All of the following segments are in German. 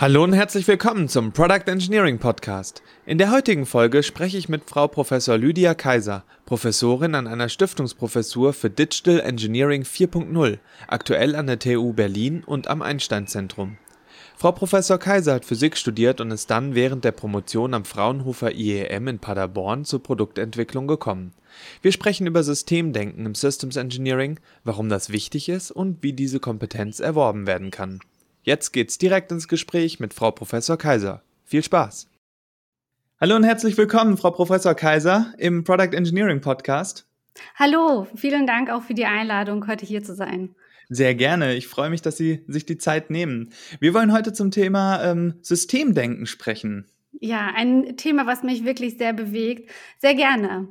Hallo und herzlich willkommen zum Product Engineering Podcast. In der heutigen Folge spreche ich mit Frau Professor Lydia Kaiser, Professorin an einer Stiftungsprofessur für Digital Engineering 4.0, aktuell an der TU Berlin und am Einstein Zentrum. Frau Professor Kaiser hat Physik studiert und ist dann während der Promotion am Fraunhofer IEM in Paderborn zur Produktentwicklung gekommen. Wir sprechen über Systemdenken im Systems Engineering, warum das wichtig ist und wie diese Kompetenz erworben werden kann. Jetzt geht's direkt ins Gespräch mit Frau Professor Kaiser. Viel Spaß! Hallo und herzlich willkommen, Frau Professor Kaiser, im Product Engineering Podcast. Hallo, vielen Dank auch für die Einladung, heute hier zu sein. Sehr gerne. Ich freue mich, dass Sie sich die Zeit nehmen. Wir wollen heute zum Thema ähm, Systemdenken sprechen. Ja, ein Thema, was mich wirklich sehr bewegt. Sehr gerne.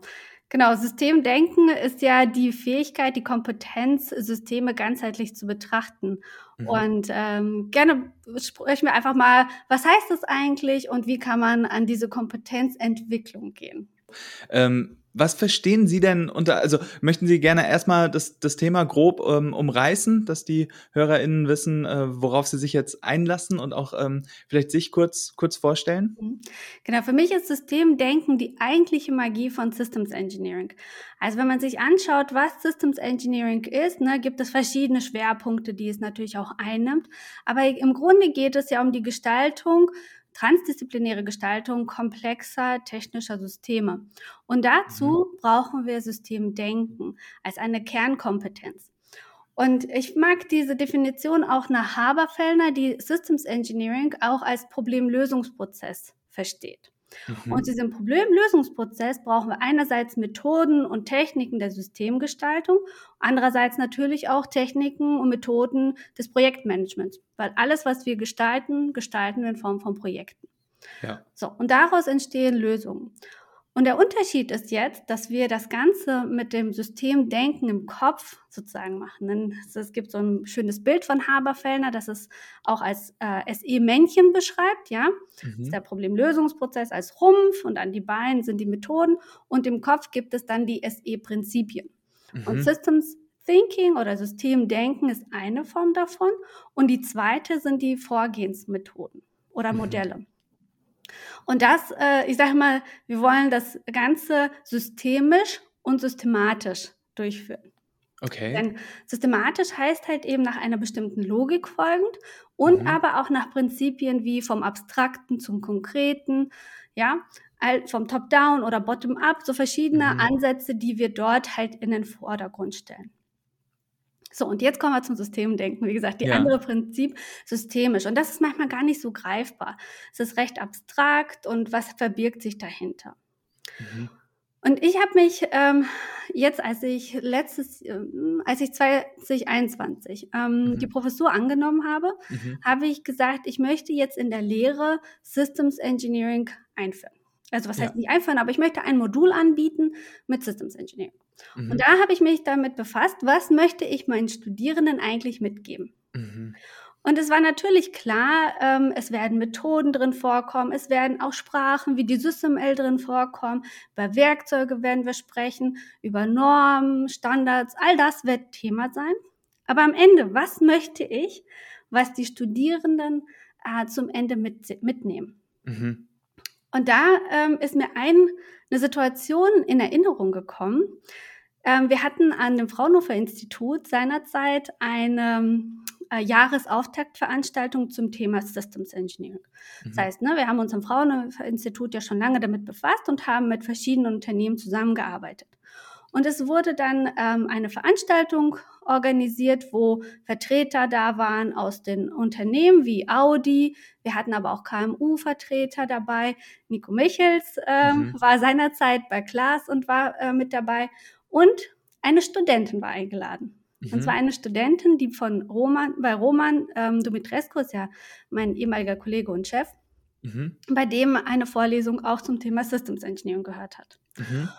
Genau, Systemdenken ist ja die Fähigkeit, die Kompetenz, Systeme ganzheitlich zu betrachten. Mhm. Und ähm, gerne sprechen wir einfach mal, was heißt das eigentlich und wie kann man an diese Kompetenzentwicklung gehen? Ähm, was verstehen Sie denn unter, also möchten Sie gerne erstmal das, das Thema grob ähm, umreißen, dass die HörerInnen wissen, äh, worauf sie sich jetzt einlassen und auch ähm, vielleicht sich kurz, kurz vorstellen? Mhm. Genau, für mich ist Systemdenken die eigentliche Magie von Systems Engineering. Also wenn man sich anschaut, was Systems Engineering ist, ne, gibt es verschiedene Schwerpunkte, die es natürlich auch einnimmt. Aber im Grunde geht es ja um die Gestaltung transdisziplinäre Gestaltung komplexer technischer Systeme. Und dazu mhm. brauchen wir Systemdenken als eine Kernkompetenz. Und ich mag diese Definition auch nach Haberfellner, die Systems Engineering auch als Problemlösungsprozess versteht. Mhm. Und diesem Problemlösungsprozess brauchen wir einerseits Methoden und Techniken der Systemgestaltung, andererseits natürlich auch Techniken und Methoden des Projektmanagements, weil alles, was wir gestalten, gestalten wir in Form von Projekten. Ja. So, und daraus entstehen Lösungen. Und der Unterschied ist jetzt, dass wir das Ganze mit dem Systemdenken im Kopf sozusagen machen. Denn es gibt so ein schönes Bild von Haberfellner, das es auch als äh, SE-Männchen beschreibt, ja. Mhm. Das ist der Problemlösungsprozess als Rumpf und an die Beine sind die Methoden und im Kopf gibt es dann die SE-Prinzipien. Mhm. Und Systems Thinking oder Systemdenken ist eine Form davon und die zweite sind die Vorgehensmethoden oder mhm. Modelle. Mhm. Und das, äh, ich sage mal, wir wollen das Ganze systemisch und systematisch durchführen. Okay. Denn systematisch heißt halt eben nach einer bestimmten Logik folgend und mhm. aber auch nach Prinzipien wie vom Abstrakten zum Konkreten, ja, vom Top-Down oder Bottom-Up, so verschiedene mhm. Ansätze, die wir dort halt in den Vordergrund stellen. So, und jetzt kommen wir zum Systemdenken. Wie gesagt, die ja. andere Prinzip systemisch. Und das ist manchmal gar nicht so greifbar. Es ist recht abstrakt und was verbirgt sich dahinter? Mhm. Und ich habe mich ähm, jetzt, als ich letztes, ähm, als ich 2021 ähm, mhm. die Professur angenommen habe, mhm. habe ich gesagt, ich möchte jetzt in der Lehre Systems Engineering einführen. Also was heißt nicht einführen, aber ich möchte ein Modul anbieten mit Systems Engineering. Mhm. Und da habe ich mich damit befasst, was möchte ich meinen Studierenden eigentlich mitgeben. Mhm. Und es war natürlich klar, ähm, es werden Methoden drin vorkommen, es werden auch Sprachen wie die SysML drin vorkommen, über Werkzeuge werden wir sprechen, über Normen, Standards, all das wird Thema sein. Aber am Ende, was möchte ich, was die Studierenden äh, zum Ende mit, mitnehmen? Mhm. Und da ähm, ist mir ein, eine Situation in Erinnerung gekommen. Ähm, wir hatten an dem Fraunhofer Institut seinerzeit eine äh, Jahresauftaktveranstaltung zum Thema Systems Engineering. Mhm. Das heißt, ne, wir haben uns am Fraunhofer Institut ja schon lange damit befasst und haben mit verschiedenen Unternehmen zusammengearbeitet. Und es wurde dann ähm, eine Veranstaltung organisiert, wo Vertreter da waren aus den Unternehmen wie Audi. Wir hatten aber auch KMU-Vertreter dabei. Nico Michels äh, mhm. war seinerzeit bei Klaas und war äh, mit dabei. Und eine Studentin war eingeladen. Mhm. Und zwar eine Studentin, die von Roman, bei Roman ähm, Dumitrescu, ist ja mein ehemaliger Kollege und Chef, mhm. bei dem eine Vorlesung auch zum Thema Systems Engineering gehört hat. Mhm.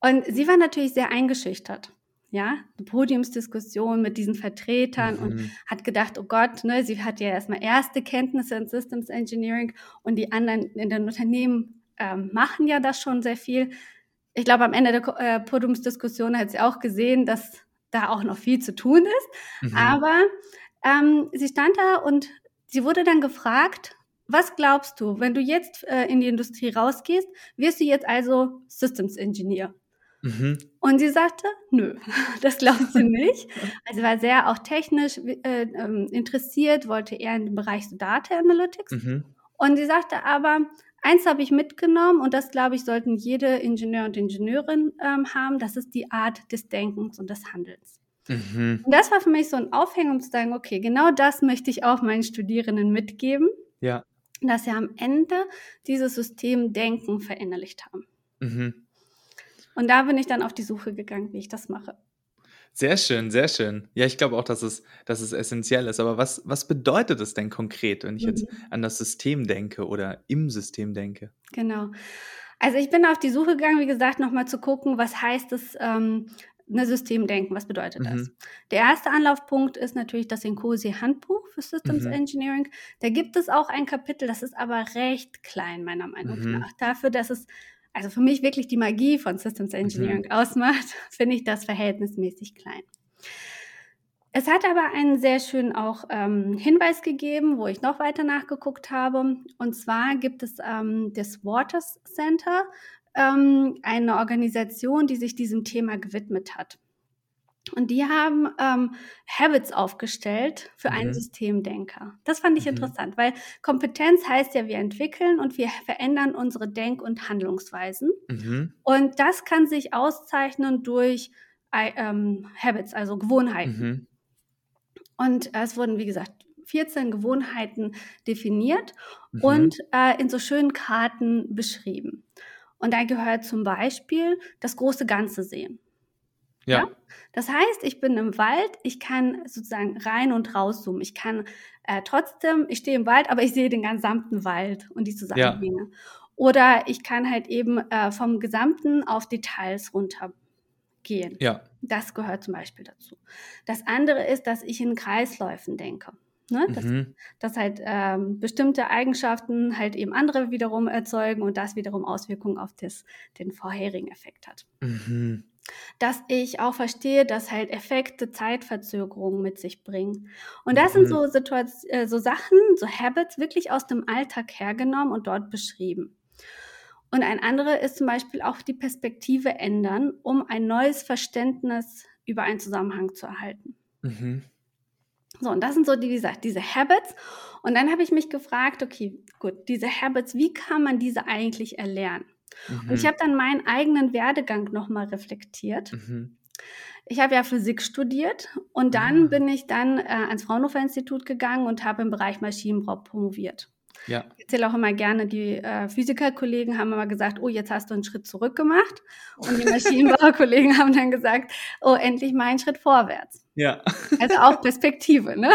Und sie war natürlich sehr eingeschüchtert. Ja, eine Podiumsdiskussion mit diesen Vertretern mhm. und hat gedacht, oh Gott, ne, sie hat ja erstmal erste Kenntnisse in Systems Engineering und die anderen in den Unternehmen ähm, machen ja das schon sehr viel. Ich glaube, am Ende der äh, Podiumsdiskussion hat sie auch gesehen, dass da auch noch viel zu tun ist. Mhm. Aber ähm, sie stand da und sie wurde dann gefragt, was glaubst du, wenn du jetzt äh, in die Industrie rausgehst, wirst du jetzt also Systems Engineer? Mhm. Und sie sagte, nö, das glaubt sie nicht. Also war sehr auch technisch äh, ähm, interessiert, wollte eher in den Bereich so Data Analytics. Mhm. Und sie sagte aber, eins habe ich mitgenommen und das, glaube ich, sollten jede Ingenieur und Ingenieurin ähm, haben, das ist die Art des Denkens und des Handelns. Mhm. Und das war für mich so ein Aufhänger, um zu sagen, okay, genau das möchte ich auch meinen Studierenden mitgeben. Ja. Dass sie am Ende dieses System Denken verinnerlicht haben. Mhm. Und da bin ich dann auf die Suche gegangen, wie ich das mache. Sehr schön, sehr schön. Ja, ich glaube auch, dass es, dass es essentiell ist. Aber was, was bedeutet es denn konkret, wenn ich mhm. jetzt an das System denke oder im System denke? Genau. Also ich bin auf die Suche gegangen, wie gesagt, nochmal zu gucken, was heißt es, ähm, eine Systemdenken, was bedeutet mhm. das? Der erste Anlaufpunkt ist natürlich das Incosi Handbuch für Systems mhm. Engineering. Da gibt es auch ein Kapitel, das ist aber recht klein, meiner Meinung mhm. nach. Dafür, dass es also für mich wirklich die Magie von Systems mhm. Engineering mhm. ausmacht, finde ich das verhältnismäßig klein. Es hat aber einen sehr schönen auch ähm, Hinweis gegeben, wo ich noch weiter nachgeguckt habe. Und zwar gibt es ähm, das Waters Center, ähm, eine Organisation, die sich diesem Thema gewidmet hat. Und die haben ähm, Habits aufgestellt für mhm. einen Systemdenker. Das fand ich mhm. interessant, weil Kompetenz heißt ja, wir entwickeln und wir verändern unsere Denk- und Handlungsweisen. Mhm. Und das kann sich auszeichnen durch äh, ähm, Habits, also Gewohnheiten. Mhm. Und es wurden, wie gesagt, 14 Gewohnheiten definiert mhm. und äh, in so schönen Karten beschrieben. Und da gehört zum Beispiel das große Ganze sehen. Ja. ja. Das heißt, ich bin im Wald, ich kann sozusagen rein und raus zoomen. Ich kann äh, trotzdem, ich stehe im Wald, aber ich sehe den gesamten Wald und die Zusammenhänge. Ja. Oder ich kann halt eben äh, vom Gesamten auf Details runtergehen. Ja. Das gehört zum Beispiel dazu. Das andere ist, dass ich in Kreisläufen denke. Ne? Dass, mhm. dass halt ähm, bestimmte Eigenschaften halt eben andere wiederum erzeugen und das wiederum Auswirkungen auf das, den vorherigen Effekt hat. Mhm dass ich auch verstehe, dass halt Effekte Zeitverzögerungen mit sich bringen. Und das mhm. sind so Situationen, äh, so Sachen, so Habits wirklich aus dem Alltag hergenommen und dort beschrieben. Und ein anderer ist zum Beispiel auch die Perspektive ändern, um ein neues Verständnis über einen Zusammenhang zu erhalten. Mhm. So, und das sind so, die, wie gesagt, diese Habits. Und dann habe ich mich gefragt, okay, gut, diese Habits, wie kann man diese eigentlich erlernen? Mhm. Und ich mhm. habe dann meinen eigenen Werdegang nochmal reflektiert. Mhm. Ich habe ja Physik studiert und dann ah. bin ich dann äh, ans Fraunhofer Institut gegangen und habe im Bereich Maschinenbau promoviert. Ja. Ich erzähle auch immer gerne, die äh, Physikerkollegen haben immer gesagt, oh, jetzt hast du einen Schritt zurück gemacht. Und die Maschinenbauerkollegen haben dann gesagt, oh, endlich mal einen Schritt vorwärts. Ja. Also auch Perspektive, ne?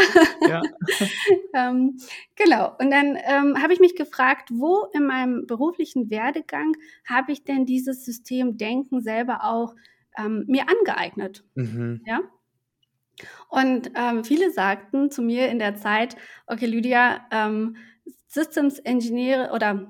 Ja. ähm, genau. Und dann ähm, habe ich mich gefragt, wo in meinem beruflichen Werdegang habe ich denn dieses System Denken selber auch ähm, mir angeeignet? Mhm. Ja. Und ähm, viele sagten zu mir in der Zeit, okay, Lydia, ähm, Systems Engineer oder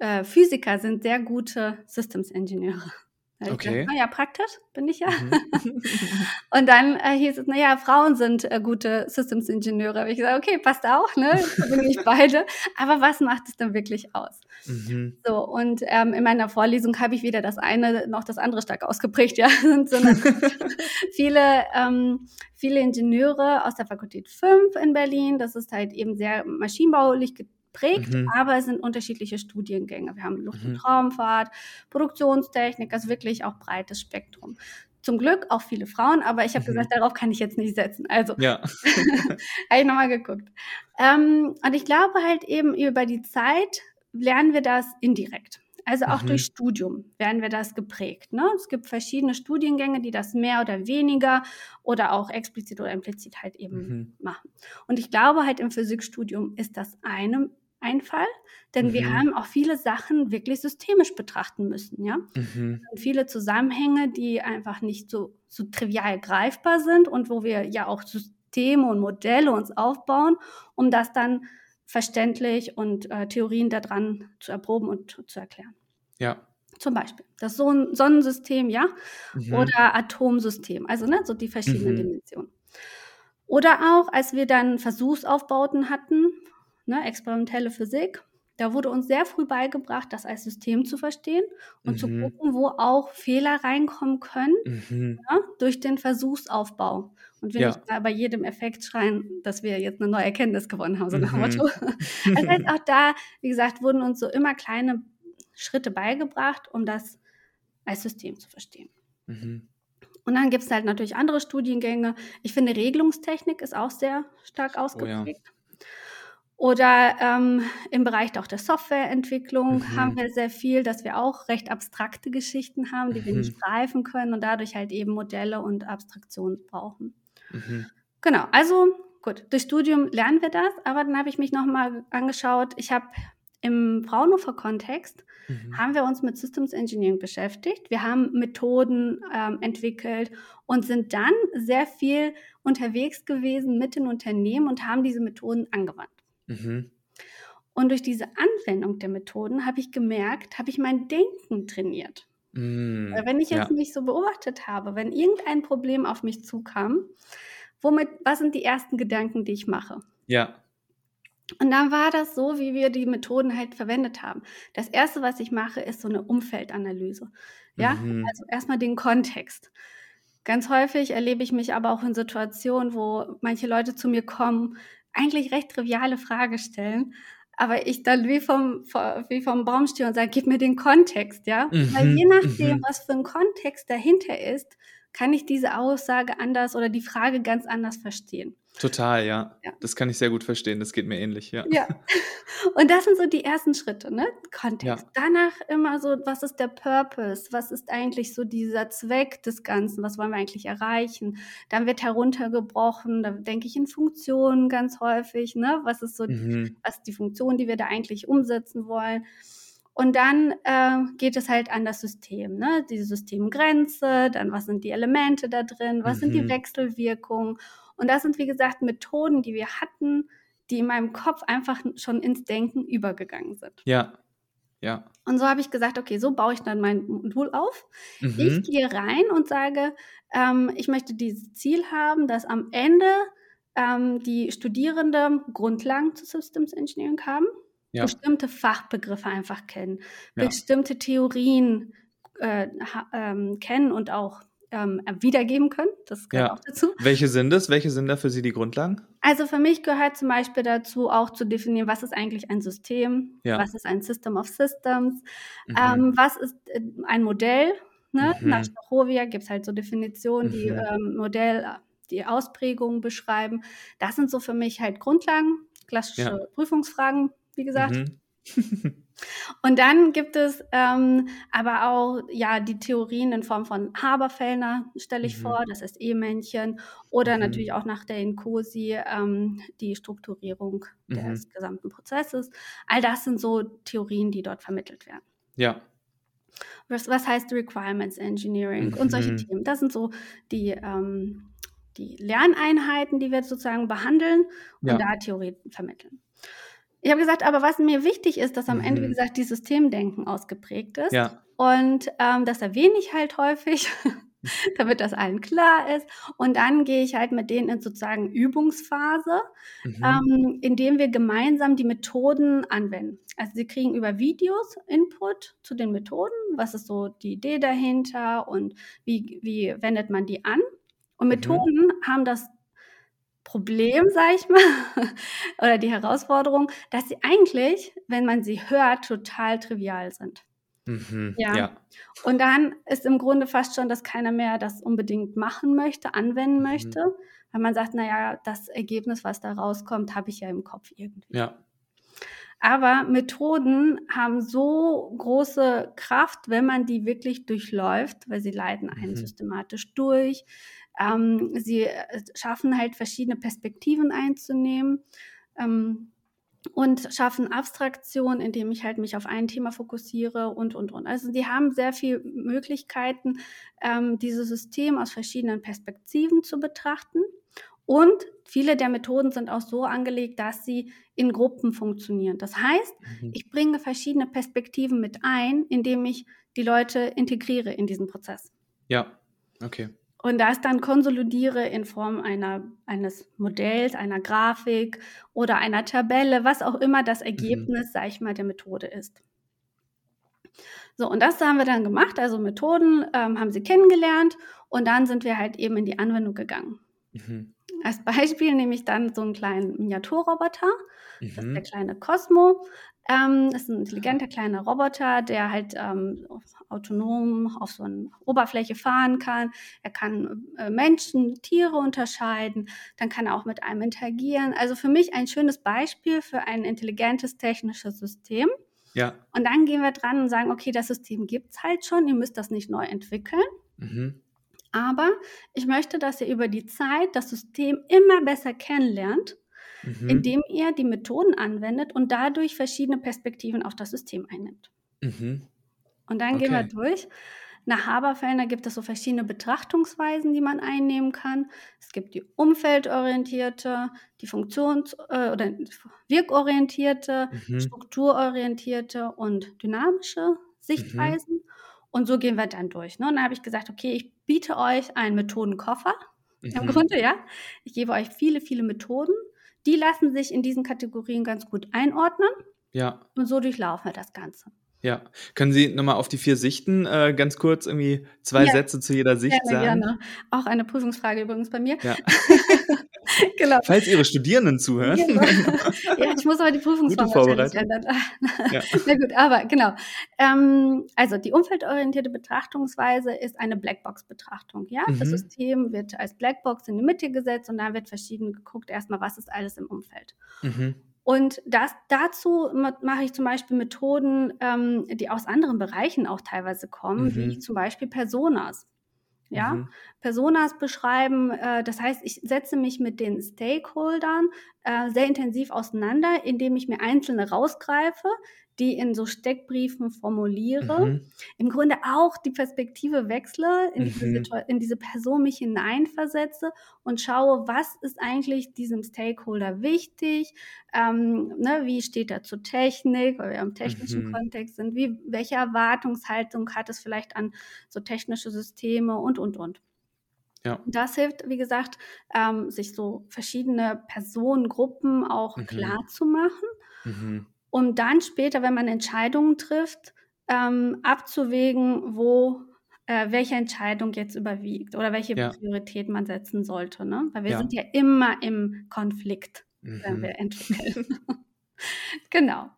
äh, Physiker sind sehr gute Systems Ingenieure. Okay. Naja, praktisch bin ich ja. Mhm. und dann äh, hieß es, naja, Frauen sind äh, gute Systems-Ingenieure. Ich gesagt, okay, passt auch, ne? bin ich beide. Aber was macht es denn wirklich aus? Mhm. So, und ähm, in meiner Vorlesung habe ich weder das eine noch das andere stark ausgeprägt, ja, sondern viele, ähm, viele Ingenieure aus der Fakultät 5 in Berlin. Das ist halt eben sehr maschinenbaulich prägt, mhm. aber es sind unterschiedliche Studiengänge. Wir haben Luft- und Raumfahrt, Produktionstechnik, also wirklich auch breites Spektrum. Zum Glück auch viele Frauen, aber ich habe mhm. gesagt, darauf kann ich jetzt nicht setzen. Also ja. habe ich nochmal geguckt. Ähm, und ich glaube halt eben über die Zeit lernen wir das indirekt. Also auch mhm. durch Studium werden wir das geprägt. Ne? Es gibt verschiedene Studiengänge, die das mehr oder weniger oder auch explizit oder implizit halt eben mhm. machen. Und ich glaube halt im Physikstudium ist das eine ein Fall, denn mhm. wir haben auch viele Sachen wirklich systemisch betrachten müssen, ja. Mhm. Viele Zusammenhänge, die einfach nicht so, so trivial greifbar sind und wo wir ja auch Systeme und Modelle uns aufbauen, um das dann verständlich und äh, Theorien daran zu erproben und zu erklären. Ja. Zum Beispiel das Son Sonnensystem, ja, mhm. oder Atomsystem, also ne, so die verschiedenen mhm. Dimensionen. Oder auch, als wir dann Versuchsaufbauten hatten, ne, experimentelle Physik. Da wurde uns sehr früh beigebracht, das als System zu verstehen und mhm. zu gucken, wo auch Fehler reinkommen können mhm. ja, durch den Versuchsaufbau. Und wir ja. nicht bei jedem Effekt schreien, dass wir jetzt eine neue Erkenntnis gewonnen haben, so nach mhm. Motto. Das heißt, auch da, wie gesagt, wurden uns so immer kleine Schritte beigebracht, um das als System zu verstehen. Mhm. Und dann gibt es halt natürlich andere Studiengänge. Ich finde, Regelungstechnik ist auch sehr stark ausgeprägt. Oh ja. Oder ähm, im Bereich auch der Softwareentwicklung mhm. haben wir sehr viel, dass wir auch recht abstrakte Geschichten haben, die mhm. wir nicht greifen können und dadurch halt eben Modelle und Abstraktionen brauchen. Mhm. Genau, also gut, durch Studium lernen wir das, aber dann habe ich mich nochmal angeschaut, ich habe im Fraunhofer-Kontext mhm. haben wir uns mit Systems Engineering beschäftigt. Wir haben Methoden ähm, entwickelt und sind dann sehr viel unterwegs gewesen mit den Unternehmen und haben diese Methoden angewandt. Mhm. Und durch diese Anwendung der Methoden habe ich gemerkt, habe ich mein Denken trainiert. Mm, wenn ich jetzt ja. mich so beobachtet habe, wenn irgendein Problem auf mich zukam, womit, was sind die ersten Gedanken, die ich mache? Ja. Und dann war das so, wie wir die Methoden halt verwendet haben. Das erste, was ich mache, ist so eine Umfeldanalyse. Ja, mhm. also erstmal den Kontext. Ganz häufig erlebe ich mich aber auch in Situationen, wo manche Leute zu mir kommen, eigentlich recht triviale Frage stellen, aber ich dann wie vom, wie vom Baum stehe und sage, gib mir den Kontext, ja? Mhm. Weil je nachdem, mhm. was für ein Kontext dahinter ist, kann ich diese Aussage anders oder die Frage ganz anders verstehen. Total, ja. ja. Das kann ich sehr gut verstehen. Das geht mir ähnlich, ja. Ja. Und das sind so die ersten Schritte, ne? Kontext. Ja. Danach immer so, was ist der Purpose? Was ist eigentlich so dieser Zweck des Ganzen? Was wollen wir eigentlich erreichen? Dann wird heruntergebrochen, da denke ich in Funktionen ganz häufig, ne? Was ist so, mhm. was ist die Funktion, die wir da eigentlich umsetzen wollen? Und dann äh, geht es halt an das System, ne? Die Systemgrenze, dann was sind die Elemente da drin, was mhm. sind die mhm. Wechselwirkungen? Und das sind, wie gesagt, Methoden, die wir hatten, die in meinem Kopf einfach schon ins Denken übergegangen sind. Ja. Ja. Und so habe ich gesagt, okay, so baue ich dann mein Modul auf. Mhm. Ich gehe rein und sage, ähm, ich möchte dieses Ziel haben, dass am Ende ähm, die Studierenden Grundlagen zu Systems Engineering haben, ja. bestimmte Fachbegriffe einfach kennen, ja. bestimmte Theorien äh, ähm, kennen und auch ähm, wiedergeben können. Das gehört ja. auch dazu. Welche sind es? Welche sind da für Sie die Grundlagen? Also für mich gehört zum Beispiel dazu auch zu definieren, was ist eigentlich ein System, ja. was ist ein System of Systems, mhm. ähm, was ist äh, ein Modell. Ne? Mhm. Nach Stachowia gibt es halt so Definitionen, die mhm. ähm, Modell, die Ausprägungen beschreiben. Das sind so für mich halt Grundlagen, klassische ja. Prüfungsfragen, wie gesagt. Und dann gibt es ähm, aber auch ja die Theorien in Form von Haberfellner, stelle ich mhm. vor, das ist E-Männchen, oder mhm. natürlich auch nach der Inkosi ähm, die Strukturierung mhm. des gesamten Prozesses. All das sind so Theorien, die dort vermittelt werden. Ja. Was, was heißt Requirements Engineering und solche mhm. Themen? Das sind so die, ähm, die Lerneinheiten, die wir sozusagen behandeln und ja. da Theorien vermitteln. Ich habe gesagt, aber was mir wichtig ist, dass am mhm. Ende, wie mhm. gesagt, die Systemdenken ausgeprägt ist. Ja. Und ähm, das erwähne ich halt häufig, damit das allen klar ist. Und dann gehe ich halt mit denen in sozusagen Übungsphase, mhm. ähm, indem wir gemeinsam die Methoden anwenden. Also sie kriegen über Videos Input zu den Methoden, was ist so die Idee dahinter und wie, wie wendet man die an. Und mhm. Methoden mhm. haben das Problem, sage ich mal, oder die Herausforderung, dass sie eigentlich, wenn man sie hört, total trivial sind. Mhm, ja. ja. Und dann ist im Grunde fast schon, dass keiner mehr das unbedingt machen möchte, anwenden mhm. möchte, weil man sagt, naja, das Ergebnis, was da rauskommt, habe ich ja im Kopf irgendwie. Ja. Aber Methoden haben so große Kraft, wenn man die wirklich durchläuft, weil sie leiten einen mhm. systematisch durch. Ähm, sie äh, schaffen halt verschiedene Perspektiven einzunehmen. Ähm, und schaffen Abstraktion, indem ich halt mich auf ein Thema fokussiere und, und, und. Also die haben sehr viele Möglichkeiten, ähm, dieses System aus verschiedenen Perspektiven zu betrachten. Und viele der Methoden sind auch so angelegt, dass sie in Gruppen funktionieren. Das heißt, mhm. ich bringe verschiedene Perspektiven mit ein, indem ich die Leute integriere in diesen Prozess. Ja, okay. Und das dann konsolidiere in Form einer, eines Modells, einer Grafik oder einer Tabelle, was auch immer das mhm. Ergebnis, mhm. sag ich mal, der Methode ist. So, und das haben wir dann gemacht, also Methoden ähm, haben sie kennengelernt und dann sind wir halt eben in die Anwendung gegangen. Mhm. Als Beispiel nehme ich dann so einen kleinen Miniaturroboter, mhm. das ist der mhm. kleine Cosmo. Ähm, das ist ein intelligenter kleiner Roboter, der halt ähm, autonom auf so einer Oberfläche fahren kann. Er kann äh, Menschen, Tiere unterscheiden. Dann kann er auch mit einem interagieren. Also für mich ein schönes Beispiel für ein intelligentes technisches System. Ja. Und dann gehen wir dran und sagen, okay, das System gibt es halt schon, ihr müsst das nicht neu entwickeln. Mhm. Aber ich möchte, dass ihr über die Zeit das System immer besser kennenlernt mhm. indem ihr die Methoden anwendet und dadurch verschiedene Perspektiven auf das System einnimmt. Mhm. Und dann okay. gehen wir durch. Nach Haberfellner gibt es so verschiedene Betrachtungsweisen, die man einnehmen kann. Es gibt die umfeldorientierte, die funktions- äh, oder wirkorientierte, mhm. strukturorientierte und dynamische Sichtweisen. Mhm. Und so gehen wir dann durch. Ne? Und dann habe ich gesagt, okay, ich biete euch einen Methodenkoffer. Mhm. Im Grunde, ja. Ich gebe euch viele, viele Methoden die lassen sich in diesen Kategorien ganz gut einordnen. Ja. Und so durchlaufen wir das Ganze. Ja. Können Sie nochmal auf die vier Sichten äh, ganz kurz irgendwie zwei ja. Sätze zu jeder Sicht gerne, sagen? Gerne. Auch eine Prüfungsfrage übrigens bei mir. Ja. genau. Falls Ihre Studierenden zuhören. Genau. ja, ich muss aber die Prüfungsfrage ändern. ja. Na gut, aber genau. Ähm, also die umfeldorientierte Betrachtungsweise ist eine Blackbox-Betrachtung. Ja? Mhm. Das System wird als Blackbox in die Mitte gesetzt und da wird verschieden geguckt, erstmal, was ist alles im Umfeld. Mhm. Und das, dazu mache ich zum Beispiel Methoden, ähm, die aus anderen Bereichen auch teilweise kommen, mhm. wie zum Beispiel Personas. Ja, mhm. Personas beschreiben, äh, das heißt, ich setze mich mit den Stakeholdern äh, sehr intensiv auseinander, indem ich mir einzelne rausgreife, die in so Steckbriefen formuliere, mhm. im Grunde auch die Perspektive wechsle, in, mhm. diese, in, diese, Person mich hineinversetze und schaue, was ist eigentlich diesem Stakeholder wichtig, ähm, ne, wie steht er zur Technik, weil wir im technischen mhm. Kontext sind, wie, welche Erwartungshaltung hat es vielleicht an so technische Systeme und, und, und. Ja. Das hilft, wie gesagt, ähm, sich so verschiedene Personengruppen auch mhm. klar zu machen. Mhm um dann später, wenn man Entscheidungen trifft, ähm, abzuwägen, wo äh, welche Entscheidung jetzt überwiegt oder welche ja. Priorität man setzen sollte. Ne? Weil wir ja. sind ja immer im Konflikt, mhm. wenn wir entwickeln. genau.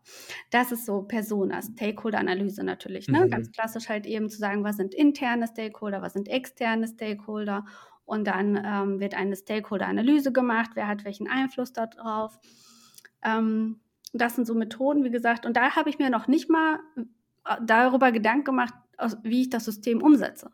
Das ist so Persona, Stakeholder-Analyse natürlich. Ne? Mhm. Ganz klassisch halt eben zu sagen, was sind interne Stakeholder, was sind externe Stakeholder. Und dann ähm, wird eine Stakeholder-Analyse gemacht, wer hat welchen Einfluss darauf. Ähm, das sind so Methoden, wie gesagt. Und da habe ich mir noch nicht mal äh, darüber Gedanken gemacht, wie ich das System umsetze.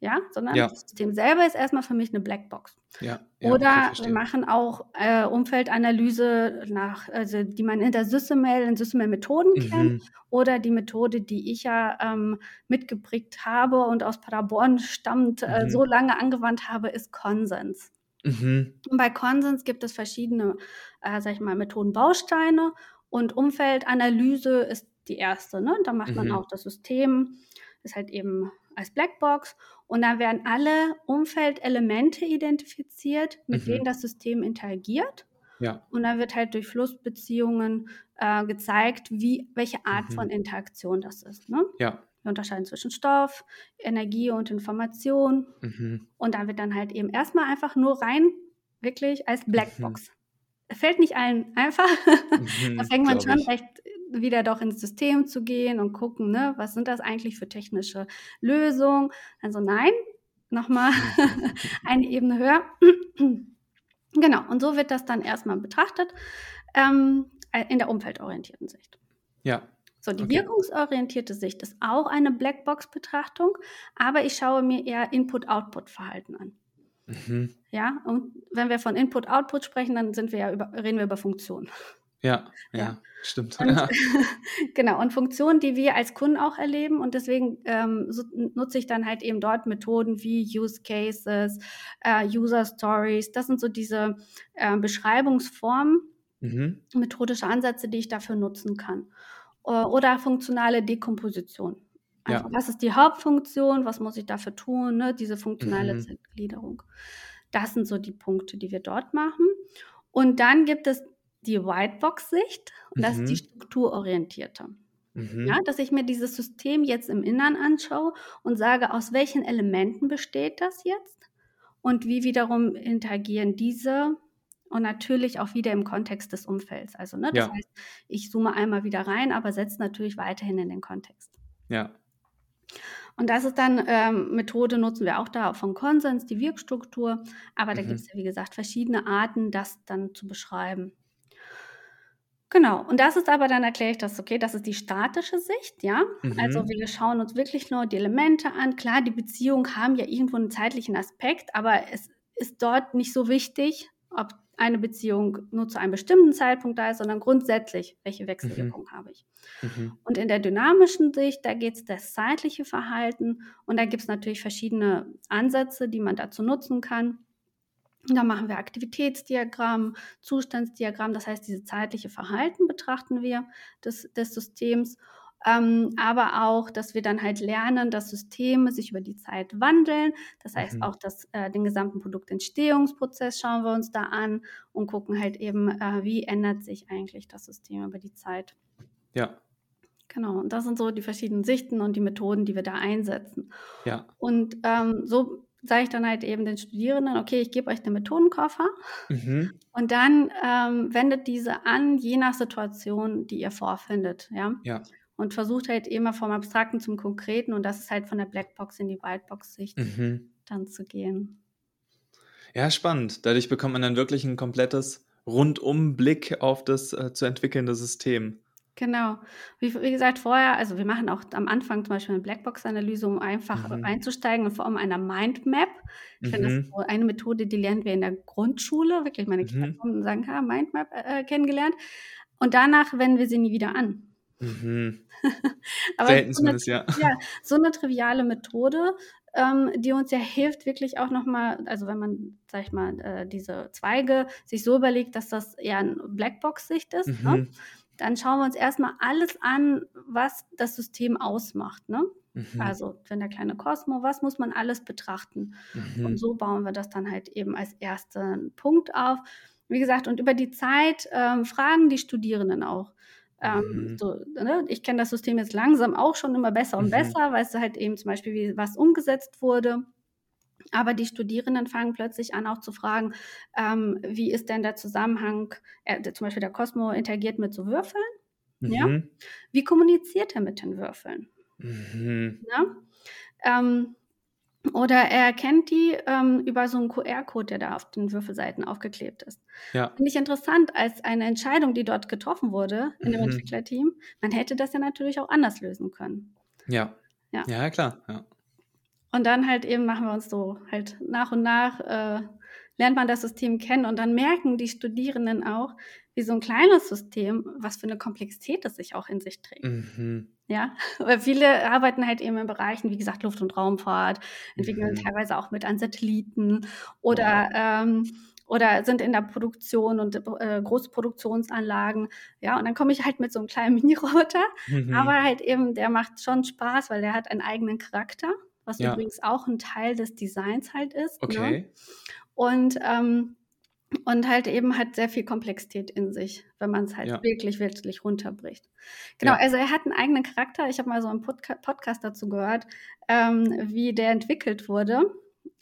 Ja, sondern ja. das System selber ist erstmal für mich eine Blackbox. Ja, ja, Oder wir machen auch äh, Umfeldanalyse nach, also die man in der SysML, in SysML-Methoden mhm. kennt, oder die Methode, die ich ja ähm, mitgeprägt habe und aus Paderborn stammt, äh, mhm. äh, so lange angewandt habe, ist Konsens. Mhm. Und bei Konsens gibt es verschiedene, äh, sag ich mal, Methodenbausteine und Umfeldanalyse ist die erste. Ne? Da macht mhm. man auch das System, ist halt eben als Blackbox und da werden alle Umfeldelemente identifiziert, mit mhm. denen das System interagiert. Ja. Und dann wird halt durch Flussbeziehungen äh, gezeigt, wie, welche Art mhm. von Interaktion das ist. Ne? Ja. Wir unterscheiden zwischen Stoff, Energie und Information. Mhm. Und da wird dann halt eben erstmal einfach nur rein, wirklich als Blackbox. Mhm. Fällt nicht allen einfach. Mhm, da fängt man schon ich. recht wieder doch ins System zu gehen und gucken, ne, was sind das eigentlich für technische Lösungen. Also nein, nochmal eine Ebene höher. genau, und so wird das dann erstmal betrachtet ähm, in der umfeldorientierten Sicht. Ja, so, die okay. wirkungsorientierte Sicht ist auch eine Blackbox-Betrachtung, aber ich schaue mir eher Input-Output-Verhalten an. Mhm. Ja, und wenn wir von Input-Output sprechen, dann sind wir ja über, reden wir über Funktionen. Ja, ja, ja, stimmt. Und, ja. genau, und Funktionen, die wir als Kunden auch erleben. Und deswegen ähm, so, nutze ich dann halt eben dort Methoden wie Use Cases, äh, User Stories. Das sind so diese äh, Beschreibungsformen, mhm. methodische Ansätze, die ich dafür nutzen kann. Äh, oder funktionale Dekomposition. Also, ja. was ist die Hauptfunktion? Was muss ich dafür tun? Ne? Diese funktionale mhm. Gliederung. Das sind so die Punkte, die wir dort machen. Und dann gibt es die Whitebox-Sicht und das mhm. ist die mhm. strukturorientierte. Mhm. Ja, dass ich mir dieses System jetzt im Innern anschaue und sage, aus welchen Elementen besteht das jetzt und wie wiederum interagieren diese und natürlich auch wieder im Kontext des Umfelds. Also, ne, das ja. heißt, ich zoome einmal wieder rein, aber setze natürlich weiterhin in den Kontext. Ja. Und das ist dann ähm, Methode, nutzen wir auch da von Konsens, die Wirkstruktur. Aber da mhm. gibt es ja, wie gesagt, verschiedene Arten, das dann zu beschreiben. Genau, und das ist aber dann erkläre ich das, okay, das ist die statische Sicht, ja. Also mhm. wir schauen uns wirklich nur die Elemente an. Klar, die Beziehungen haben ja irgendwo einen zeitlichen Aspekt, aber es ist dort nicht so wichtig, ob eine Beziehung nur zu einem bestimmten Zeitpunkt da ist, sondern grundsätzlich, welche Wechselwirkung mhm. habe ich. Mhm. Und in der dynamischen Sicht, da geht es das zeitliche Verhalten und da gibt es natürlich verschiedene Ansätze, die man dazu nutzen kann. Da machen wir Aktivitätsdiagramm, Zustandsdiagramm, das heißt, dieses zeitliche Verhalten betrachten wir des, des Systems ähm, aber auch, dass wir dann halt lernen, dass Systeme sich über die Zeit wandeln. Das heißt, mhm. auch das, äh, den gesamten Produktentstehungsprozess schauen wir uns da an und gucken halt eben, äh, wie ändert sich eigentlich das System über die Zeit. Ja. Genau, und das sind so die verschiedenen Sichten und die Methoden, die wir da einsetzen. Ja. Und ähm, so sage ich dann halt eben den Studierenden, okay, ich gebe euch den Methodenkoffer mhm. und dann ähm, wendet diese an, je nach Situation, die ihr vorfindet. Ja. ja und versucht halt immer vom Abstrakten zum Konkreten und das ist halt von der Blackbox in die Whitebox-Sicht mhm. dann zu gehen. Ja, spannend. Dadurch bekommt man dann wirklich ein komplettes Rundumblick auf das äh, zu entwickelnde System. Genau. Wie, wie, gesagt, vorher, also wir machen auch am Anfang zum Beispiel eine Blackbox-Analyse, um einfach mhm. einzusteigen in Form einer Mindmap. Ich mhm. finde, das ist so eine Methode, die lernen wir in der Grundschule. Wirklich, meine Kinder mhm. kommen und sagen, ha, Mindmap äh, kennengelernt. Und danach wenden wir sie nie wieder an. Mhm. Aber Selten so eine, ja. ja. So eine triviale Methode, ähm, die uns ja hilft, wirklich auch nochmal, also wenn man, sag ich mal, äh, diese Zweige sich so überlegt, dass das eher eine Blackbox-Sicht ist, ne? mhm. ne? dann schauen wir uns erstmal alles an, was das System ausmacht. Ne? Mhm. Also, wenn der kleine Kosmo, was muss man alles betrachten? Mhm. Und so bauen wir das dann halt eben als ersten Punkt auf. Wie gesagt, und über die Zeit ähm, fragen die Studierenden auch. Ähm, mhm. so, ne? Ich kenne das System jetzt langsam auch schon immer besser und mhm. besser, weißt du halt eben zum Beispiel, wie was umgesetzt wurde. Aber die Studierenden fangen plötzlich an, auch zu fragen, ähm, wie ist denn der Zusammenhang, äh, zum Beispiel der Cosmo interagiert mit so Würfeln. Mhm. Ja? Wie kommuniziert er mit den Würfeln? Mhm. Ja? Ähm, oder er erkennt die ähm, über so einen QR-Code, der da auf den Würfelseiten aufgeklebt ist. Ja. Finde ich interessant, als eine Entscheidung, die dort getroffen wurde in dem mhm. Entwicklerteam. Man hätte das ja natürlich auch anders lösen können. Ja. Ja, ja klar. Ja. Und dann halt eben machen wir uns so halt nach und nach äh, lernt man das System kennen und dann merken die Studierenden auch, wie so ein kleines System, was für eine Komplexität es sich auch in sich trägt. Mhm. Ja, weil viele arbeiten halt eben in Bereichen, wie gesagt, Luft- und Raumfahrt, entwickeln mhm. teilweise auch mit an Satelliten oder, wow. ähm, oder sind in der Produktion und äh, Großproduktionsanlagen. Ja, und dann komme ich halt mit so einem kleinen Mini-Roboter, mhm. aber halt eben, der macht schon Spaß, weil der hat einen eigenen Charakter, was ja. übrigens auch ein Teil des Designs halt ist. Ne? Okay. Ne? Und ähm, und halt eben hat sehr viel Komplexität in sich, wenn man es halt ja. wirklich, wirklich runterbricht. Genau, ja. also er hat einen eigenen Charakter. Ich habe mal so einen Podca Podcast dazu gehört, ähm, wie der entwickelt wurde.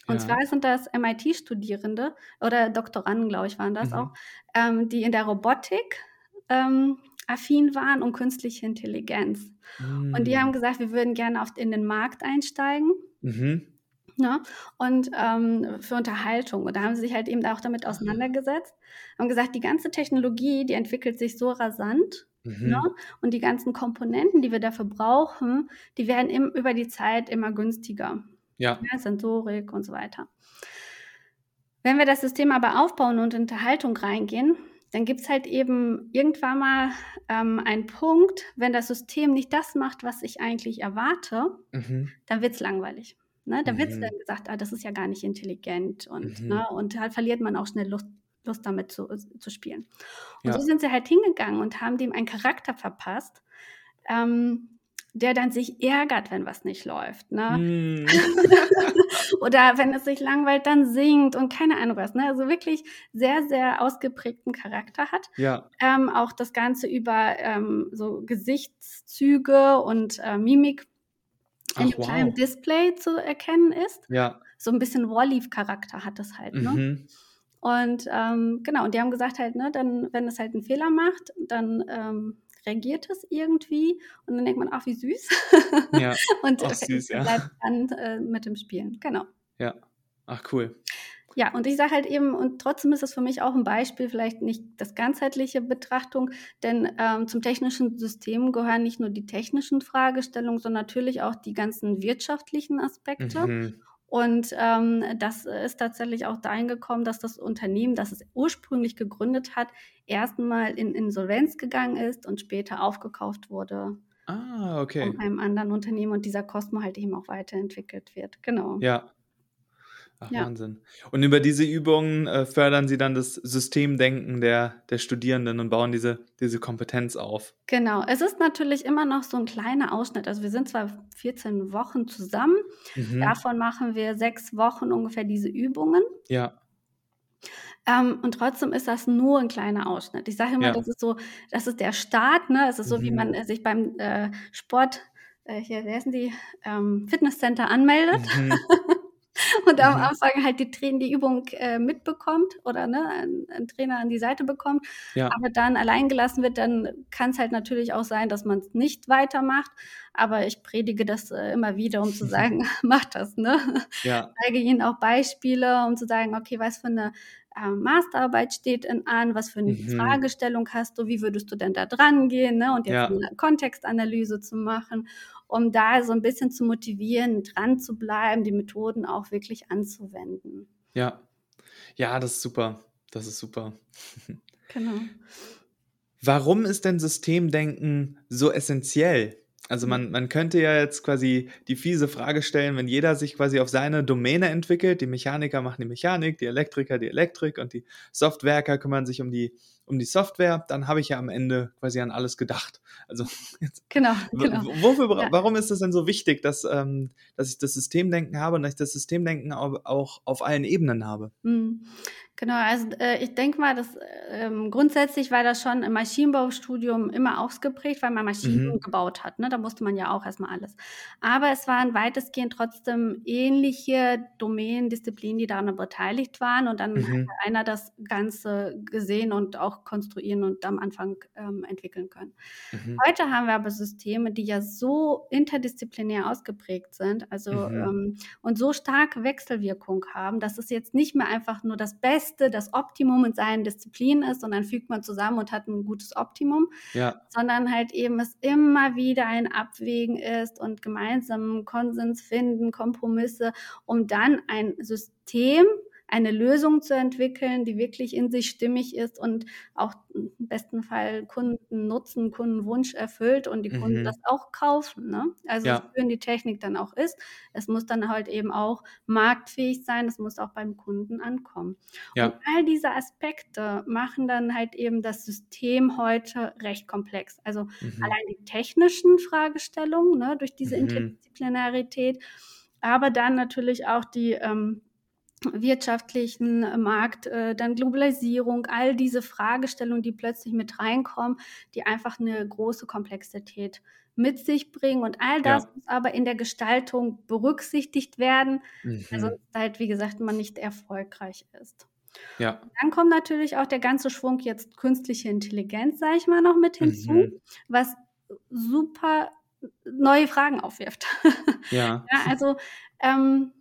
Und ja. zwar sind das MIT-Studierende oder Doktoranden, glaube ich, waren das mhm. auch, ähm, die in der Robotik ähm, affin waren und künstliche Intelligenz. Mhm. Und die haben mm. gesagt, wir würden gerne oft in den Markt einsteigen. Mhm Ne? Und ähm, für Unterhaltung. Und da haben sie sich halt eben auch damit auseinandergesetzt. Haben gesagt, die ganze Technologie, die entwickelt sich so rasant. Mhm. Ne? Und die ganzen Komponenten, die wir dafür brauchen, die werden im, über die Zeit immer günstiger. Ja. ja. Sensorik und so weiter. Wenn wir das System aber aufbauen und in Unterhaltung reingehen, dann gibt es halt eben irgendwann mal ähm, einen Punkt, wenn das System nicht das macht, was ich eigentlich erwarte, mhm. dann wird es langweilig. Ne? Da mhm. wird dann gesagt, ah, das ist ja gar nicht intelligent und, mhm. ne? und halt verliert man auch schnell Lust, Lust damit zu, zu spielen. Und ja. so sind sie halt hingegangen und haben dem einen Charakter verpasst, ähm, der dann sich ärgert, wenn was nicht läuft. Ne? Mm. Oder wenn es sich langweilt, dann singt und keine Ahnung was. Ne? Also wirklich sehr, sehr ausgeprägten Charakter hat. Ja. Ähm, auch das Ganze über ähm, so Gesichtszüge und äh, Mimik in einem kleinen wow. Display zu erkennen ist. Ja. So ein bisschen Wall-E-Charakter hat das halt. Ne? Mhm. Und ähm, genau, und die haben gesagt halt, ne, dann, wenn es halt einen Fehler macht, dann ähm, reagiert es irgendwie und dann denkt man, ach, wie süß. Ja. und Ach, süß, ja. bleibt dann äh, mit dem Spielen. Genau. Ja. Ach, cool. Ja, und ich sage halt eben, und trotzdem ist das für mich auch ein Beispiel, vielleicht nicht das ganzheitliche Betrachtung, denn ähm, zum technischen System gehören nicht nur die technischen Fragestellungen, sondern natürlich auch die ganzen wirtschaftlichen Aspekte. Mhm. Und ähm, das ist tatsächlich auch dahin gekommen, dass das Unternehmen, das es ursprünglich gegründet hat, erstmal in Insolvenz gegangen ist und später aufgekauft wurde Ah, okay. von einem anderen Unternehmen und dieser Cosmo halt eben auch weiterentwickelt wird. Genau. Ja. Ach, Ja. Wahnsinn. Und über diese Übungen äh, fördern Sie dann das Systemdenken der, der Studierenden und bauen diese, diese Kompetenz auf. Genau. Es ist natürlich immer noch so ein kleiner Ausschnitt. Also wir sind zwar 14 Wochen zusammen, Mhm. davon machen wir sechs Wochen ungefähr diese Übungen. Ja. Ähm, und trotzdem ist das nur ein kleiner Ausschnitt. Ich sage immer, Ja. das ist so, das ist der Start, ne? Es ist so, wie Mhm. man äh, sich beim äh, Sport, äh, hier, wer sind die, ähm, Fitnesscenter anmeldet Mhm. und am Mhm. Anfang halt die, Train die Übung äh, mitbekommt oder ne, ein, ein Trainer an die Seite bekommt, Ja. aber dann allein gelassen wird, dann kann es halt natürlich auch sein, dass man es nicht weitermacht. Aber ich predige das äh, immer wieder, um zu sagen, macht das, ne? Ja. zeige ihnen auch Beispiele, um zu sagen, okay, was für eine äh, Masterarbeit steht in an, was für eine Mhm. Fragestellung hast du, wie würdest du denn da dran gehen, ne? und jetzt Ja. eine Kontextanalyse zu machen, um da so ein bisschen zu motivieren, dran zu bleiben, die Methoden auch wirklich anzuwenden. Ja. Ja, das ist super. Das ist super. Genau. Warum ist denn Systemdenken so essentiell? Also man, man könnte ja jetzt quasi die fiese Frage stellen, wenn jeder sich quasi auf seine Domäne entwickelt, die Mechaniker machen die Mechanik, die Elektriker die Elektrik und die Softwerker kümmern sich um die, um die Software, dann habe ich ja am Ende quasi an alles gedacht. Also jetzt, Genau, genau. wofür, Ja. warum ist es denn so wichtig, dass, ähm, dass ich das Systemdenken habe und dass ich das Systemdenken auch, auch auf allen Ebenen habe? Mhm. Genau, also äh, ich denke mal, dass ähm, grundsätzlich war das schon im Maschinenbaustudium immer ausgeprägt, weil man Maschinen Mhm. gebaut hat. Ne? Da musste man ja auch erstmal alles. Aber es waren weitestgehend trotzdem ähnliche Domänen, Disziplinen, die daran beteiligt waren. Und dann Mhm. hat einer das Ganze gesehen und auch konstruieren und am Anfang ähm, entwickeln können. Mhm. Heute haben wir aber Systeme, die ja so interdisziplinär ausgeprägt sind, also Mhm. ähm, und so starke Wechselwirkung haben, dass es jetzt nicht mehr einfach nur das Beste, das Optimum in seinen Disziplinen ist, und dann fügt man zusammen und hat ein gutes Optimum, Ja, sondern halt eben es immer wieder ein Abwägen ist und gemeinsamen Konsens finden, Kompromisse, um dann ein System, eine Lösung zu entwickeln, die wirklich in sich stimmig ist und auch im besten Fall Kundennutzen, Kundenwunsch erfüllt und die Kunden Mhm. das auch kaufen. Ne? Also Ja. so schön die Technik dann auch ist, es muss dann halt eben auch marktfähig sein, es muss auch beim Kunden ankommen. Und ja, all diese Aspekte machen dann halt eben das System heute recht komplex. Also mhm. allein die technischen Fragestellungen ne, durch diese Mhm. Interdisziplinarität, aber dann natürlich auch die ähm, wirtschaftlichen äh, Markt, äh, dann Globalisierung, all diese Fragestellungen, die plötzlich mit reinkommen, die einfach eine große Komplexität mit sich bringen. Und all das Ja. muss aber in der Gestaltung berücksichtigt werden, Mhm. sonst halt, wie gesagt, man nicht erfolgreich ist. Ja. Dann kommt natürlich auch der ganze Schwung jetzt künstliche Intelligenz, sage ich mal, noch mit hinzu, Mhm. was super neue Fragen aufwirft. Ja. ja, also ähm,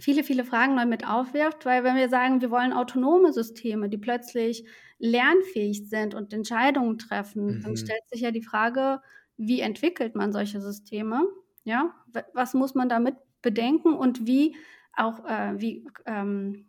viele, viele Fragen neu mit aufwirft, weil wenn wir sagen, wir wollen autonome Systeme, die plötzlich lernfähig sind und Entscheidungen treffen, dann Mhm. stellt sich ja die Frage, wie entwickelt man solche Systeme? Ja, was muss man damit bedenken und wie auch, äh, wie ähm,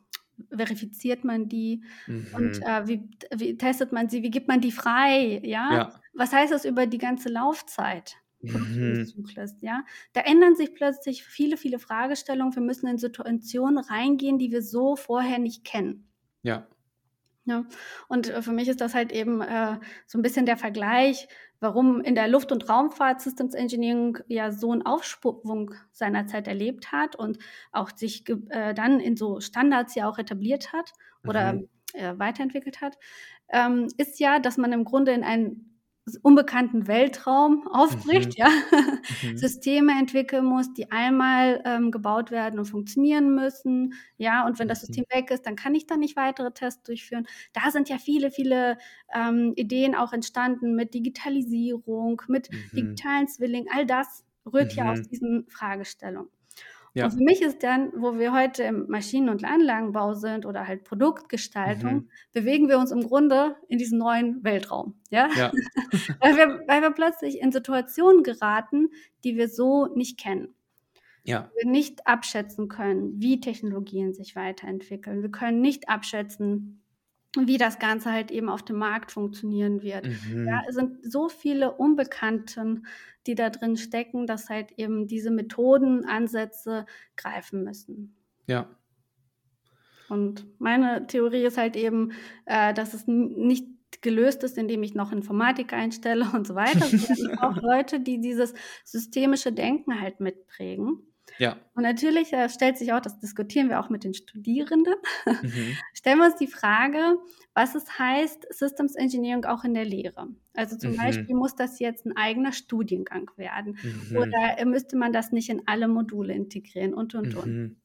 verifiziert man die und Mhm. äh, wie, wie testet man sie, wie gibt man die frei? Ja, Ja. was heißt das über die ganze Laufzeit? Mhm. Produktionszyklus, ja. Da ändern sich plötzlich viele, viele Fragestellungen. Wir müssen in Situationen reingehen, die wir so vorher nicht kennen. Ja. Ja. Und äh, für mich ist das halt eben äh, so ein bisschen der Vergleich warum in der Luft- und Raumfahrt Systems Engineering ja so einen Aufschwung seinerzeit erlebt hat und auch sich äh, dann in so Standards ja auch etabliert hat oder mhm. äh, weiterentwickelt hat, ähm, ist ja, dass man im Grunde in einen unbekannten Weltraum aufbricht, mhm. ja, mhm. Systeme entwickeln muss, die einmal ähm, gebaut werden und funktionieren müssen, ja, und wenn das mhm. System weg ist, dann kann ich da nicht weitere Tests durchführen. Da sind ja viele, viele ähm, Ideen auch entstanden mit Digitalisierung, mit mhm. digitalen Zwillingen, all das rührt ja aus diesen Fragestellungen. Ja. Und für mich ist dann, wo wir heute im Maschinen- und Anlagenbau sind oder halt Produktgestaltung, mhm. bewegen wir uns im Grunde in diesen neuen Weltraum. Ja? ja. weil, wir, weil wir plötzlich in Situationen geraten, die wir so nicht kennen. Ja. Wir nicht abschätzen können, wie Technologien sich weiterentwickeln. Wir können nicht abschätzen, wie das Ganze halt eben auf dem Markt funktionieren wird. Mhm. Ja, es sind so viele Unbekannten, die da drin stecken, dass halt eben diese Methoden, Ansätze greifen müssen. Ja. Und meine Theorie ist halt eben, äh, dass es nicht gelöst ist, indem ich noch Informatik einstelle und so weiter, sondern auch Leute, die dieses systemische Denken halt mitprägen. Ja. Und natürlich äh, stellt sich auch, das diskutieren wir auch mit den Studierenden, mhm. stellen wir uns die Frage, was es heißt, Systems Engineering auch in der Lehre. Also zum mhm. Beispiel muss das jetzt ein eigener Studiengang werden mhm. oder müsste man das nicht in alle Module integrieren und, und, und. Mhm.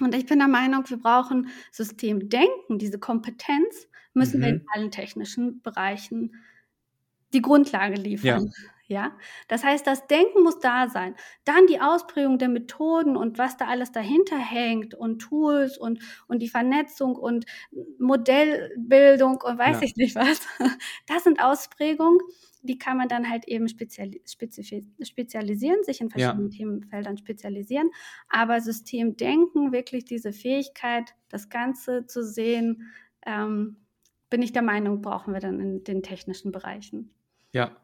Und ich bin der Meinung, wir brauchen Systemdenken, diese Kompetenz müssen wir in mhm. allen technischen Bereichen die Grundlage liefern. Ja. Ja, das heißt, das Denken muss da sein. Dann die Ausprägung der Methoden und was da alles dahinter hängt und Tools und, und die Vernetzung und Modellbildung und weiß ja. ich nicht was. Das sind Ausprägungen, die kann man dann halt eben speziali spezialisieren, sich in verschiedenen ja. Themenfeldern spezialisieren. Aber Systemdenken, wirklich diese Fähigkeit, das Ganze zu sehen, ähm, bin ich der Meinung, brauchen wir dann in den technischen Bereichen. Ja,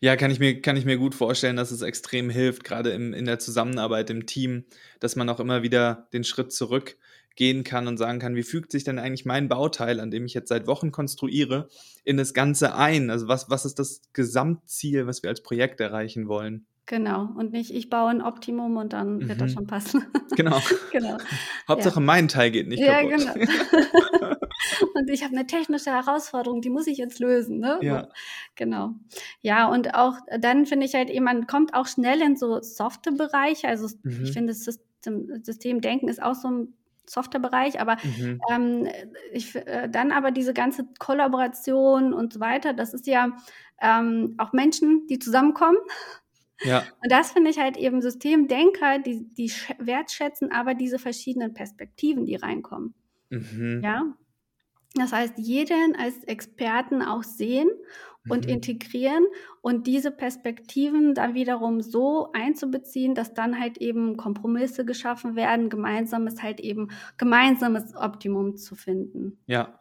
ja, kann ich mir, kann ich mir gut vorstellen, dass es extrem hilft, gerade im, in der Zusammenarbeit im Team, dass man auch immer wieder den Schritt zurückgehen kann und sagen kann, wie fügt sich denn eigentlich mein Bauteil, an dem ich jetzt seit Wochen konstruiere, in das Ganze ein? Also was, was ist das Gesamtziel, was wir als Projekt erreichen wollen? Genau, und nicht ich baue ein Optimum und dann wird mhm. das schon passen. Genau. genau. Hauptsache ja. mein Teil geht nicht ja, kaputt. Ja, genau. und ich habe eine technische Herausforderung, die muss ich jetzt lösen. Ne? Ja. Genau. Ja, und auch dann finde ich halt eben, man kommt auch schnell in so softe Bereiche. Also mhm. ich finde, System, Systemdenken ist auch so ein Softwarebereich, aber mhm. ähm, ich, äh, dann aber diese ganze Kollaboration und so weiter, das ist ja ähm, auch Menschen, die zusammenkommen ja. Und das finde ich halt eben Systemdenker, die, die wertschätzen aber diese verschiedenen Perspektiven, die reinkommen. Mhm. Ja. Das heißt, jeden als Experten auch sehen und mhm. integrieren und diese Perspektiven dann wiederum so einzubeziehen, dass dann halt eben Kompromisse geschaffen werden, gemeinsames halt eben gemeinsames Optimum zu finden. Ja.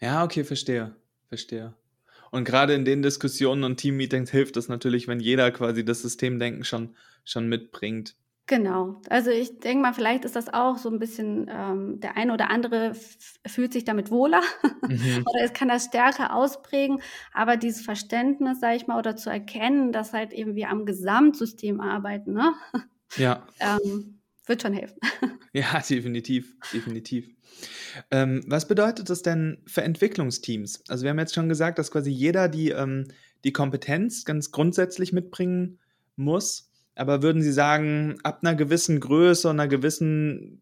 Ja, okay, verstehe. Verstehe. Und gerade in den Diskussionen und Teammeetings hilft es natürlich, wenn jeder quasi das Systemdenken schon, schon mitbringt. Genau. Also ich denke mal, vielleicht ist das auch so ein bisschen, ähm, der eine oder andere fühlt sich damit wohler mhm. oder es kann das stärker ausprägen. Aber dieses Verständnis, sage ich mal, oder zu erkennen, dass halt eben wir am Gesamtsystem arbeiten, ne? Ja. ähm, wird schon helfen. Ja, definitiv, definitiv. Ähm, was bedeutet das denn für Entwicklungsteams? Also wir haben jetzt schon gesagt, dass quasi jeder die, ähm, die Kompetenz ganz grundsätzlich mitbringen muss. Aber würden Sie sagen, ab einer gewissen Größe und einer gewissen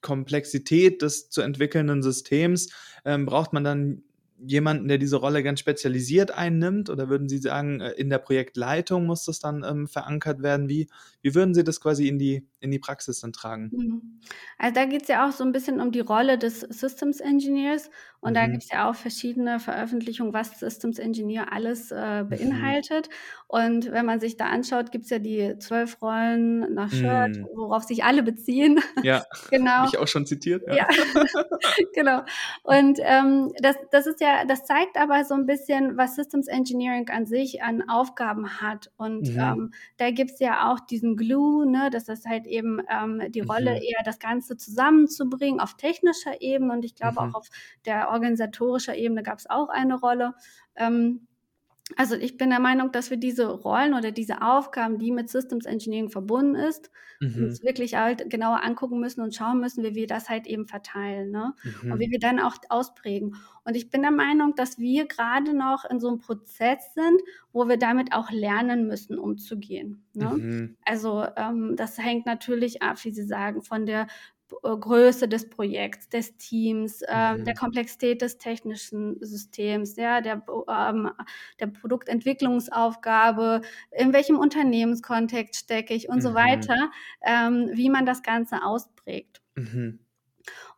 Komplexität des zu entwickelnden Systems ähm, braucht man dann jemanden, der diese Rolle ganz spezialisiert einnimmt? Oder würden Sie sagen, äh, in der Projektleitung muss das dann ähm, verankert werden? Wie, wie würden Sie das quasi in die, in die Praxis dann tragen? Mhm. Also da geht es ja auch so ein bisschen um die Rolle des Systems Engineers und mhm. da gibt es ja auch verschiedene Veröffentlichungen, was Systems Engineer alles äh, mhm. beinhaltet. Mhm. Und wenn man sich da anschaut, gibt es ja die zwölf Rollen nach Shirt, mhm. worauf sich alle beziehen. Ja, genau. Habe ich auch schon zitiert. Ja, ja. genau. Und ähm, das, das ist ja, das zeigt aber so ein bisschen, was Systems Engineering an sich an Aufgaben hat. Und mhm. ähm, da gibt es ja auch diesen Glue, ne, dass das halt eben ähm, die Rolle mhm. eher das Ganze zusammenzubringen auf technischer Ebene und ich glaube auch auf der organisatorischer Ebene gab es auch eine Rolle. Ähm, also ich bin der Meinung, dass wir diese Rollen oder diese Aufgaben, die mit Systems Engineering verbunden ist, Mhm. uns wirklich halt genauer angucken müssen und schauen müssen, wie wir das halt eben verteilen, ne? Und Mhm. wie wir dann auch ausprägen. Und ich bin der Meinung, dass wir gerade noch in so einem Prozess sind, wo wir damit auch lernen müssen, umzugehen, ne? Mhm. Also, ähm, das hängt natürlich ab, wie Sie sagen, von der Größe des Projekts, des Teams, ähm, der. Komplexität des technischen Systems, ja, der, ähm, der Produktentwicklungsaufgabe, in welchem Unternehmenskontext stecke ich und so Mhm. weiter, ähm, wie man das Ganze ausprägt. Mhm.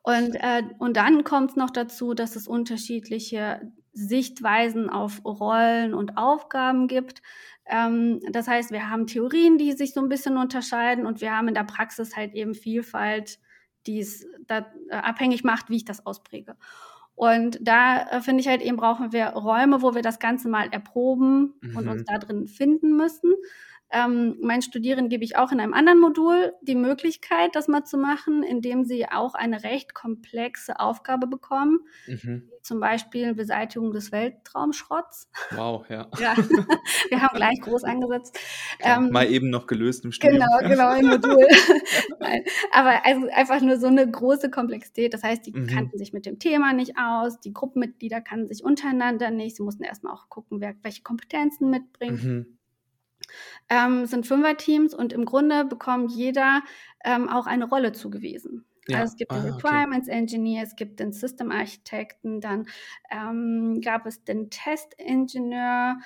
Und, äh, und dann kommt es noch dazu, dass es unterschiedliche Sichtweisen auf Rollen und Aufgaben gibt. Ähm, das heißt, wir haben Theorien, die sich so ein bisschen unterscheiden und wir haben in der Praxis halt eben Vielfalt, die es da, äh, abhängig macht, wie ich das auspräge. Und da äh, finde ich halt eben, brauchen wir Räume, wo wir das Ganze mal erproben und uns Mhm. da drin finden müssen. Ähm, meinen Studierenden gebe ich auch in einem anderen Modul die Möglichkeit, das mal zu machen, indem sie auch eine recht komplexe Aufgabe bekommen, Mhm. wie zum Beispiel Beseitigung des Weltraumschrotts. Wow, ja. Ja, wir haben gleich groß angesetzt. Klar. Ähm, Mal eben noch gelöst im Studium. Genau, genau, im Modul. Nein, aber also einfach nur so eine große Komplexität. Das heißt, die Mhm. kannten sich mit dem Thema nicht aus, die Gruppenmitglieder kannten sich untereinander nicht. Sie mussten erstmal auch gucken, wer welche Kompetenzen mitbringt. Mhm. Ähm, sind Fünferteams und im Grunde bekommt jeder ähm, auch eine Rolle zugewiesen. Ja. Also es gibt den Ah, okay. Requirements Engineer, es gibt den System Architekten, dann ähm, gab es den Test Engineer,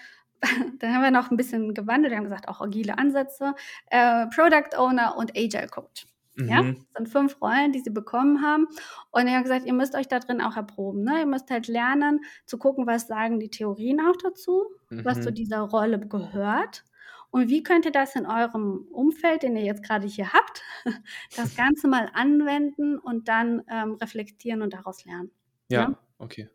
dann haben wir noch ein bisschen gewandelt, wir haben gesagt, auch agile Ansätze, äh, Product Owner und Agile Coach. Ja, Mhm. das sind fünf Rollen, die sie bekommen haben. Und ich habe gesagt, ihr müsst euch da drin auch erproben. Ne? Ihr müsst halt lernen zu gucken, was sagen die Theorien auch dazu, was zu Mhm. dieser Rolle gehört. Und wie könnt ihr das in eurem Umfeld, den ihr jetzt gerade hier habt, das Ganze mal anwenden und dann ähm, reflektieren und daraus lernen. Ja, Ja. okay.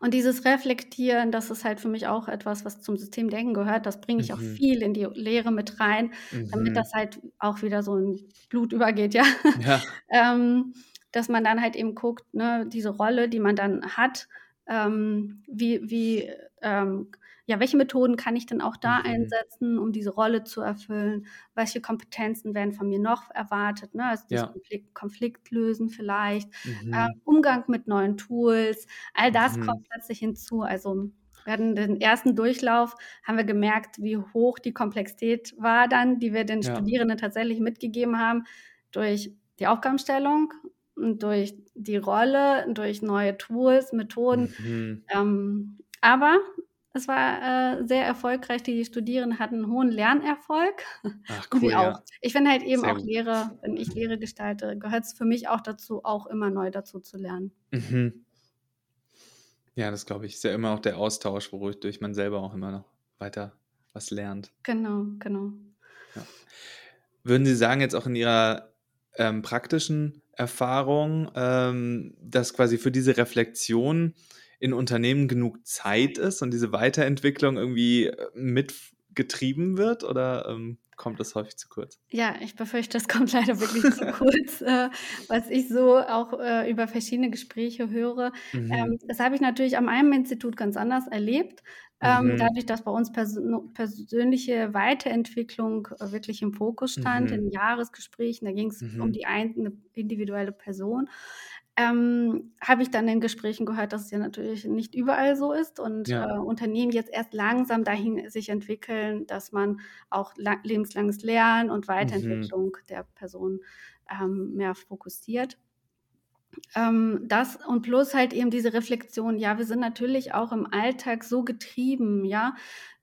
Und dieses Reflektieren, das ist halt für mich auch etwas, was zum Systemdenken gehört. Das bringe ich auch Mhm. viel in die Lehre mit rein, damit Mhm. das halt auch wieder so in Blut übergeht, ja. Ja. ähm, dass man dann halt eben guckt, ne, diese Rolle, die man dann hat, ähm, wie, wie, ähm, ja, welche Methoden kann ich denn auch da Mhm. einsetzen, um diese Rolle zu erfüllen? Welche Kompetenzen werden von mir noch erwartet? Ne? Also Ja. Konflikt, Konflikt lösen vielleicht, Mhm. äh, Umgang mit neuen Tools, all das Mhm. kommt plötzlich hinzu. Also wir hatten den ersten Durchlauf, haben wir gemerkt, wie hoch die Komplexität war dann, die wir den Ja. Studierenden tatsächlich mitgegeben haben, durch die Aufgabenstellung durch die Rolle, durch neue Tools, Methoden. Mhm. Ähm, aber es war äh, sehr erfolgreich. Die Studierenden hatten einen hohen Lernerfolg. Ach, cool, auch. ja. Ich finde halt eben Sehr auch gut. Lehre, wenn ich Lehre gestalte, gehört es für mich auch dazu, auch immer neu dazu zu lernen. Mhm. Ja, das glaube ich. Ist ja immer auch der Austausch, wodurch man selber auch immer noch weiter was lernt. Genau, genau. Würden Sie sagen, jetzt auch in Ihrer ähm, praktischen Erfahrung, ähm, dass quasi für diese Reflexion in Unternehmen genug Zeit ist und diese Weiterentwicklung irgendwie äh, mitgetrieben wird? Oder ähm, kommt das häufig zu kurz? Ja, ich befürchte, es kommt leider wirklich zu kurz, äh, was ich so auch äh, über verschiedene Gespräche höre. Mhm. Ähm, das habe ich natürlich an meinem Institut ganz anders erlebt. Ähm, Mhm. dadurch, dass bei uns pers persönliche Weiterentwicklung äh, wirklich im Fokus stand, Mhm. in Jahresgesprächen, da ging es Mhm. um die eine individuelle Person, ähm, habe ich dann in Gesprächen gehört, dass es ja natürlich nicht überall so ist und Ja. äh, Unternehmen jetzt erst langsam dahin sich entwickeln, dass man auch la lebenslanges Lernen und Mhm. Weiterentwicklung der Person ähm, mehr fokussiert. Ähm, das und plus halt eben diese Reflexion, ja, wir sind natürlich auch im Alltag so getrieben, ja,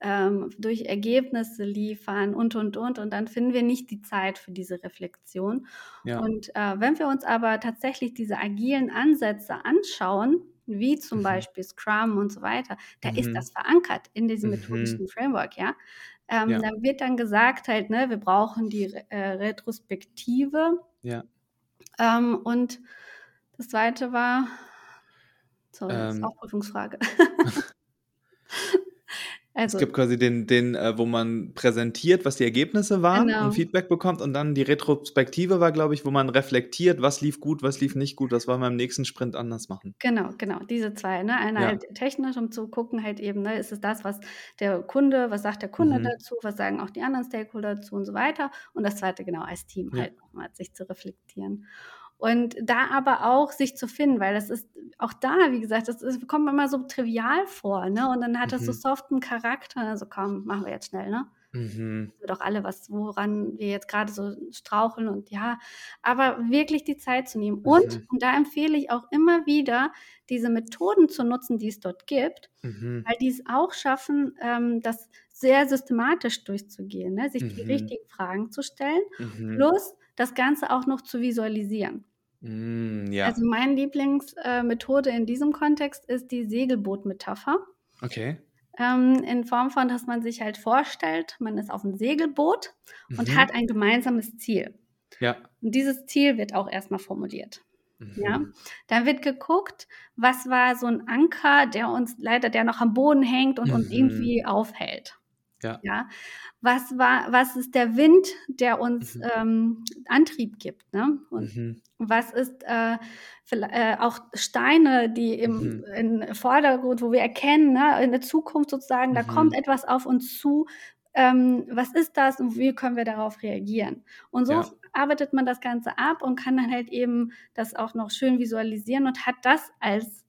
ähm, durch Ergebnisse liefern und, und, und. Und dann finden wir nicht die Zeit für diese Reflexion. Ja. Und äh, wenn wir uns aber tatsächlich diese agilen Ansätze anschauen, wie zum Mhm. Beispiel Scrum und so weiter, da ist Mhm. das verankert in diesem Mhm. methodischen Framework, ja. Ähm, Ja. Da wird dann gesagt halt, ne, wir brauchen die äh, Retrospektive. Ja. Ähm, und das zweite war, sorry, das ist Ähm. auch Prüfungsfrage. Also, es gibt quasi den, den äh, wo man präsentiert, was die Ergebnisse waren genau. und Feedback bekommt. Und dann die Retrospektive war, glaube ich, wo man reflektiert, was lief gut, was lief nicht gut, was wollen wir im nächsten Sprint anders machen. Genau, genau, diese zwei. Ne? Eine ja. halt technisch, um zu gucken, halt eben, ne, ist es das, was der Kunde, was sagt der Kunde mhm. dazu, was sagen auch die anderen Stakeholder dazu und so weiter. Und das zweite, genau, als Team ja. halt nochmal sich zu reflektieren. Und da aber auch sich zu finden, weil das ist auch da, wie gesagt, das ist, kommt immer so trivial vor, ne? Und dann hat das so mhm. soften Charakter. Also komm, machen wir jetzt schnell, ne? Mhm. Doch alle was, woran wir jetzt gerade so straucheln und ja, aber wirklich die Zeit zu nehmen. Und, mhm. und da empfehle ich auch immer wieder, diese Methoden zu nutzen, die es dort gibt, mhm. weil die es auch schaffen, ähm, das sehr systematisch durchzugehen, ne? sich die mhm. richtigen Fragen zu stellen, mhm. plus das Ganze auch noch zu visualisieren. Mm, ja. Also meine Lieblingsmethode äh, in diesem Kontext ist die Segelboot-Metapher. Okay. Ähm, in Form von, dass man sich halt vorstellt, man ist auf einem Segelboot mhm. und hat ein gemeinsames Ziel. Ja. Und dieses Ziel wird auch erstmal formuliert. Mhm. Ja, dann wird geguckt, was war so ein Anker, der uns leider, der noch am Boden hängt und mhm. uns irgendwie aufhält. Ja. ja. Was war, was ist der Wind, der uns mhm. ähm, Antrieb gibt? Ne? Und mhm. was ist äh, äh, auch Steine, die im, mhm. im Vordergrund, wo wir erkennen, ne, in der Zukunft sozusagen, da kommt mhm. etwas auf uns zu. Ähm, was ist das und wie können wir darauf reagieren? Und so ja. arbeitet man das Ganze ab und kann dann halt eben das auch noch schön visualisieren und hat das als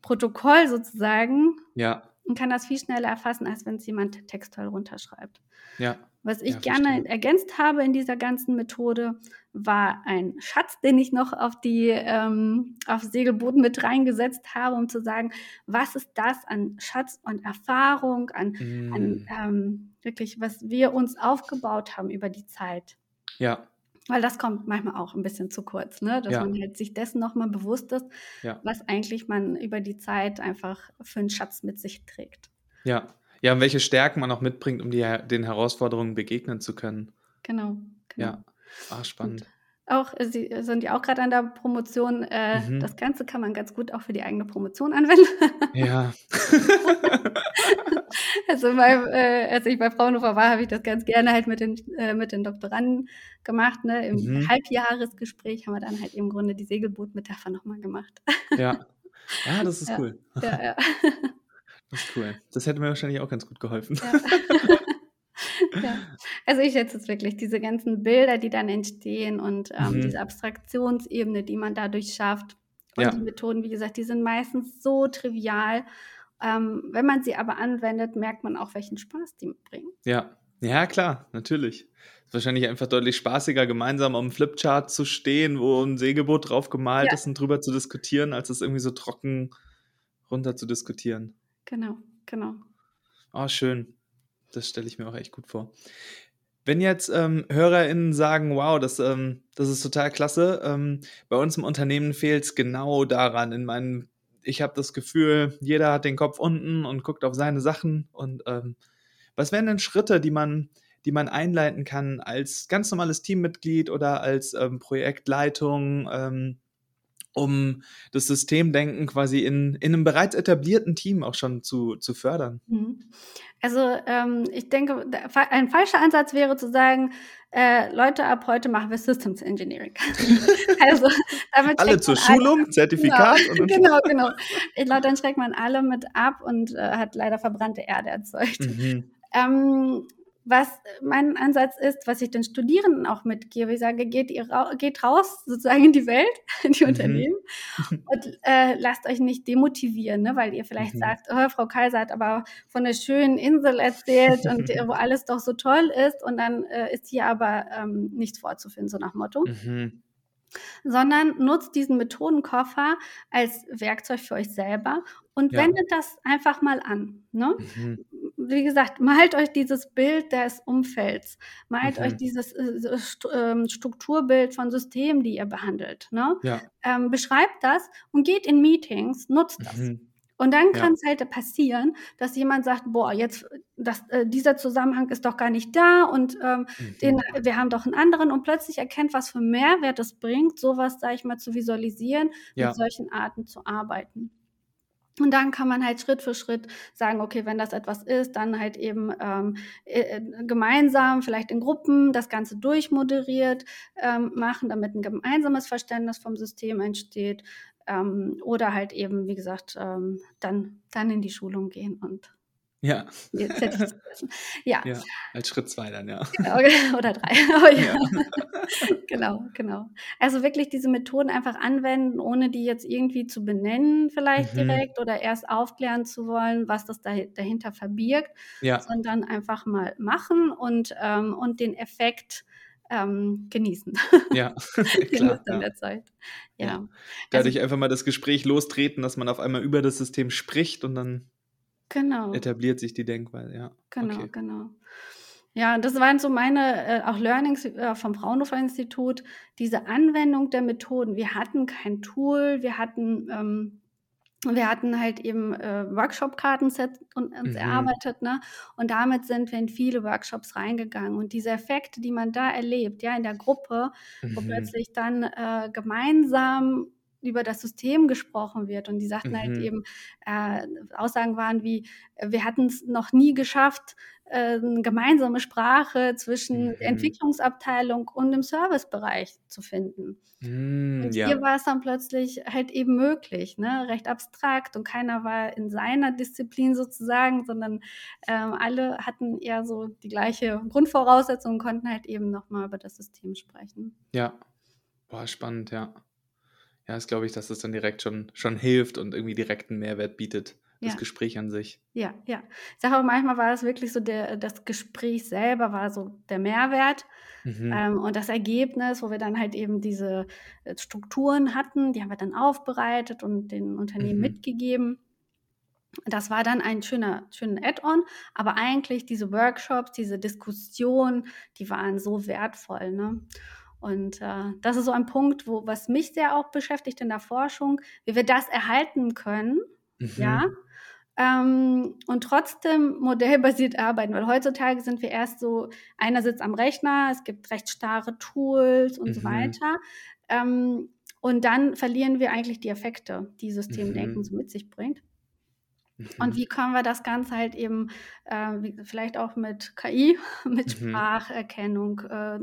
Protokoll sozusagen ja und kann das viel schneller erfassen, als wenn es jemand textuell runterschreibt. Ja. Was ich ja, gerne verstehe. ergänzt habe in dieser ganzen Methode, war ein Schatz, den ich noch auf die ähm, auf Segelboden mit reingesetzt habe, um zu sagen, was ist das an Schatz und Erfahrung, an, mm. an ähm, wirklich, was wir uns aufgebaut haben über die Zeit. Ja. Weil das kommt manchmal auch ein bisschen zu kurz, ne? dass ja. man halt sich dessen nochmal bewusst ist, ja. was eigentlich man über die Zeit einfach für einen Schatz mit sich trägt. Ja, ja, und welche Stärken man auch mitbringt, um die, den Herausforderungen begegnen zu können. Genau. genau. Ja, ah, spannend. Und auch, Sie sind ja auch gerade an der Promotion. Äh, mhm. Das Ganze kann man ganz gut auch für die eigene Promotion anwenden. Ja. also, bei, äh, als ich bei Fraunhofer war, habe ich das ganz gerne halt mit den, äh, mit den Doktoranden gemacht. Ne? Im mhm. Halbjahresgespräch haben wir dann halt im Grunde die Segelboot-Metapher nochmal gemacht. ja. Ja, das ist ja. cool. Ja, ja. Das ist cool. Das hätte mir wahrscheinlich auch ganz gut geholfen. Ja. Ja. Also ich schätze es wirklich, diese ganzen Bilder, die dann entstehen und ähm, mhm. diese Abstraktionsebene, die man dadurch schafft. Und ja. die Methoden, wie gesagt, die sind meistens so trivial. Ähm, wenn man sie aber anwendet, merkt man auch, welchen Spaß die bringen. Ja, ja, klar, natürlich. Ist wahrscheinlich einfach deutlich spaßiger, gemeinsam am Flipchart zu stehen, wo ein Segelboot drauf gemalt ja. ist und drüber zu diskutieren, als es irgendwie so trocken runter zu diskutieren. Genau, genau. Oh, schön. Das stelle ich mir auch echt gut vor. Wenn jetzt ähm, HörerInnen sagen, wow, das, ähm, das ist total klasse, ähm, bei uns im Unternehmen fehlt es genau daran. In meinem, ich habe das Gefühl, jeder hat den Kopf unten und guckt auf seine Sachen. Und ähm, was wären denn Schritte, die man, die man einleiten kann als ganz normales Teammitglied oder als ähm, Projektleitung? Um das Systemdenken quasi in, in einem bereits etablierten Team auch schon zu, zu fördern. Mhm. Also ähm, ich denke, ein falscher Ansatz wäre zu sagen, äh, Leute, ab heute machen wir Systems Engineering. also damit alle zur Schulung, alle, Zertifikat. Genau, und genau, genau. Ich glaube, dann schreckt man alle mit ab und äh, hat leider verbrannte Erde erzeugt. Mhm. Ähm, was mein Ansatz ist, was ich den Studierenden auch mitgebe. Ich sage, geht, ihr ra geht raus sozusagen in die Welt, in die mhm. Unternehmen und äh, lasst euch nicht demotivieren, ne? weil ihr vielleicht mhm. sagt, oh, Frau Kaiser hat aber von einer schönen Insel erzählt und wo alles doch so toll ist und dann äh, ist hier aber ähm, nichts vorzufinden, so nach Motto. Mhm sondern nutzt diesen Methodenkoffer als Werkzeug für euch selber und ja. wendet das einfach mal an. Ne? Mhm wie gesagt, malt euch dieses Bild des Umfelds, malt mhm. euch dieses äh, ähm, Strukturbild von Systemen, die ihr behandelt. Ne? Ja. Ähm, beschreibt das und geht in Meetings, nutzt das. Mhm. Und dann kann es ja. halt passieren, dass jemand sagt, boah, jetzt das, äh, dieser Zusammenhang ist doch gar nicht da und ähm, mhm. den, wir haben doch einen anderen und plötzlich erkennt, was für Mehrwert es bringt, sowas, sage ich mal, zu visualisieren, ja. mit solchen Arten zu arbeiten. Und dann kann man halt Schritt für Schritt sagen, okay, wenn das etwas ist, dann halt eben ähm, äh, gemeinsam, vielleicht in Gruppen, das Ganze durchmoderiert ähm, machen, damit ein gemeinsames Verständnis vom System entsteht. Ähm, oder halt eben, wie gesagt, ähm, dann, dann in die Schulung gehen und ja. Jetzt hätte ja. ja. Als Schritt zwei dann, ja. Genau, oder drei. Oh, ja. ja. genau, genau. Also wirklich diese Methoden einfach anwenden, ohne die jetzt irgendwie zu benennen, vielleicht mhm. direkt oder erst aufklären zu wollen, was das dahinter verbirgt, ja. sondern einfach mal machen und, ähm, und den Effekt ähm, genießen. Ja, klar. in der Zeit. Ja. ja. Dadurch also, einfach mal das Gespräch lostreten, dass man auf einmal über das System spricht und dann Genau. etabliert sich die Denkweise, ja. Genau, okay. genau. Ja, das waren so meine äh, auch Learnings äh, vom Fraunhofer Institut, diese Anwendung der Methoden. Wir hatten kein Tool, wir hatten ähm, wir hatten halt eben äh, Workshop-Kartensets uns mhm. erarbeitet, ne? Und damit sind wir in viele Workshops reingegangen. Und diese Effekte, die man da erlebt, ja, in der Gruppe, mhm. wo plötzlich dann äh, gemeinsam über das System gesprochen wird. Und die sagten halt mhm. halt eben, äh, Aussagen waren wie, wir hatten es noch nie geschafft, äh, eine gemeinsame Sprache zwischen mhm. Entwicklungsabteilung und dem Servicebereich zu finden. Mhm, und hier ja. war es dann plötzlich halt eben möglich, ne? recht abstrakt und keiner war in seiner Disziplin sozusagen, sondern ähm, alle hatten eher so die gleiche Grundvoraussetzung und konnten halt eben nochmal über das System sprechen. Ja, war spannend, ja. Ja, das glaube ich, dass es dann direkt schon, schon hilft und irgendwie direkt einen Mehrwert bietet, das ja. Gespräch an sich. Ja, ja. Ich sage auch manchmal war es wirklich so, der, das Gespräch selber war so der Mehrwert. Mhm. Ähm, und das Ergebnis, wo wir dann halt eben diese äh, Strukturen hatten, die haben wir dann aufbereitet und den Unternehmen mhm. mitgegeben. Das war dann ein schöner, schöner Add-on, aber eigentlich diese Workshops, diese Diskussionen, die waren so wertvoll. Ne? Und äh, das ist so ein Punkt, wo, was mich sehr auch beschäftigt in der Forschung, wie wir das erhalten können, mhm. ja, ähm, und trotzdem modellbasiert arbeiten, weil heutzutage sind wir erst so, einer sitzt am Rechner, es gibt recht starre Tools und mhm. so weiter. Ähm, und dann verlieren wir eigentlich die Effekte, die Systemdenken mhm. so mit sich bringt. Und mhm. wie können wir das Ganze halt eben, äh, vielleicht auch mit KI, mit mhm. Spracherkennung, äh,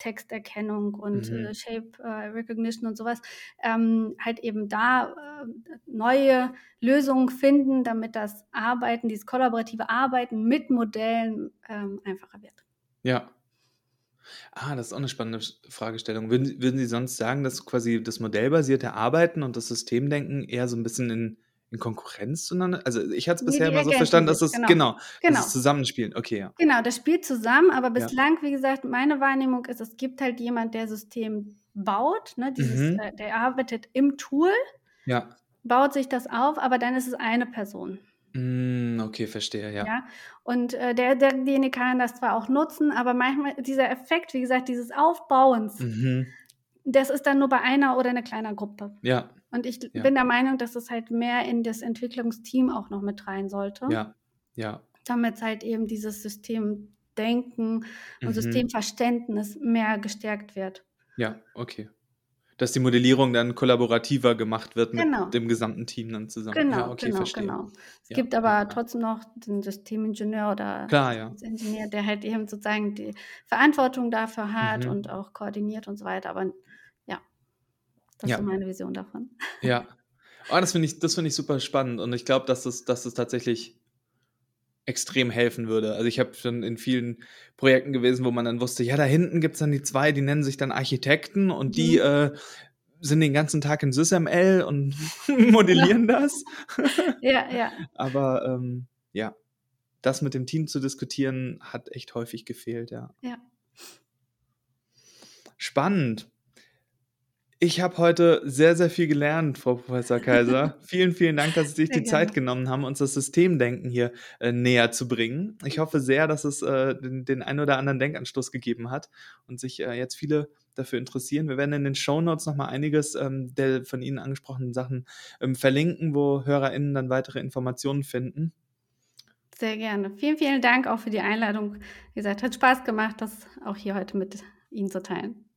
Texterkennung und mhm. äh, Shape äh, Recognition und sowas, ähm, halt eben da äh, neue Lösungen finden, damit das Arbeiten, dieses kollaborative Arbeiten mit Modellen ähm, einfacher wird. Ja. Ah, das ist auch eine spannende Fragestellung. Würden, würden Sie sonst sagen, dass quasi das modellbasierte Arbeiten und das Systemdenken eher so ein bisschen in in Konkurrenz zueinander? Also ich hatte es bisher immer so verstanden, dass es genau, genau, genau. Dass es zusammenspielen. Okay, ja. Genau, das spielt zusammen, aber bislang, ja. wie gesagt, meine Wahrnehmung ist, es gibt halt jemand, der System baut, ne, dieses, mhm. äh, der arbeitet im Tool, ja. baut sich das auf, aber dann ist es eine Person. Mm, okay, verstehe, ja. ja? Und äh, der, derjenige kann das zwar auch nutzen, aber manchmal dieser Effekt, wie gesagt, dieses Aufbauens, mhm. das ist dann nur bei einer oder einer kleinen Gruppe. Ja. Und ich ja. bin der Meinung, dass es halt mehr in das Entwicklungsteam auch noch mit rein sollte. Ja, ja. Damit halt eben dieses Systemdenken und mhm. Systemverständnis mehr gestärkt wird. Ja, okay. Dass die Modellierung dann kollaborativer gemacht wird genau. mit dem gesamten Team dann zusammen. Genau, ja, okay, genau, verstehe. genau. Es ja, gibt aber ja. trotzdem noch den Systemingenieur oder Klar. Ingenieur, der halt eben sozusagen die Verantwortung dafür hat mhm. und auch koordiniert und so weiter. Aber das ja. ist meine Vision davon. Ja. Oh, das finde ich, find ich super spannend und ich glaube, dass das, dass das tatsächlich extrem helfen würde. Also ich habe schon in vielen Projekten gewesen, wo man dann wusste, ja, da hinten gibt es dann die zwei, die nennen sich dann Architekten und die mhm. äh, sind den ganzen Tag in SysML und modellieren das. ja, ja. Aber ähm, ja, das mit dem Team zu diskutieren, hat echt häufig gefehlt, ja. Ja. Spannend. Ich habe heute sehr, sehr viel gelernt, Frau Professor Kaiser. vielen, vielen Dank, dass Sie sich sehr die gerne. Zeit genommen haben, uns das Systemdenken hier äh, näher zu bringen. Ich hoffe sehr, dass es äh, den, den einen oder anderen Denkanstoß gegeben hat und sich äh, jetzt viele dafür interessieren. Wir werden in den Show Notes nochmal einiges ähm, der von Ihnen angesprochenen Sachen ähm, verlinken, wo HörerInnen dann weitere Informationen finden. Sehr gerne. Vielen, vielen Dank auch für die Einladung. Wie gesagt, hat Spaß gemacht, das auch hier heute mit Ihnen zu teilen.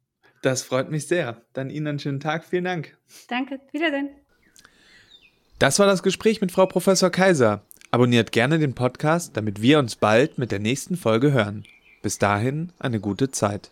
Das freut mich sehr. Dann Ihnen einen schönen Tag. Vielen Dank. Danke. Wiedersehen. Das war das Gespräch mit Frau Professor Kaiser. Abonniert gerne den Podcast, damit wir uns bald mit der nächsten Folge hören. Bis dahin eine gute Zeit.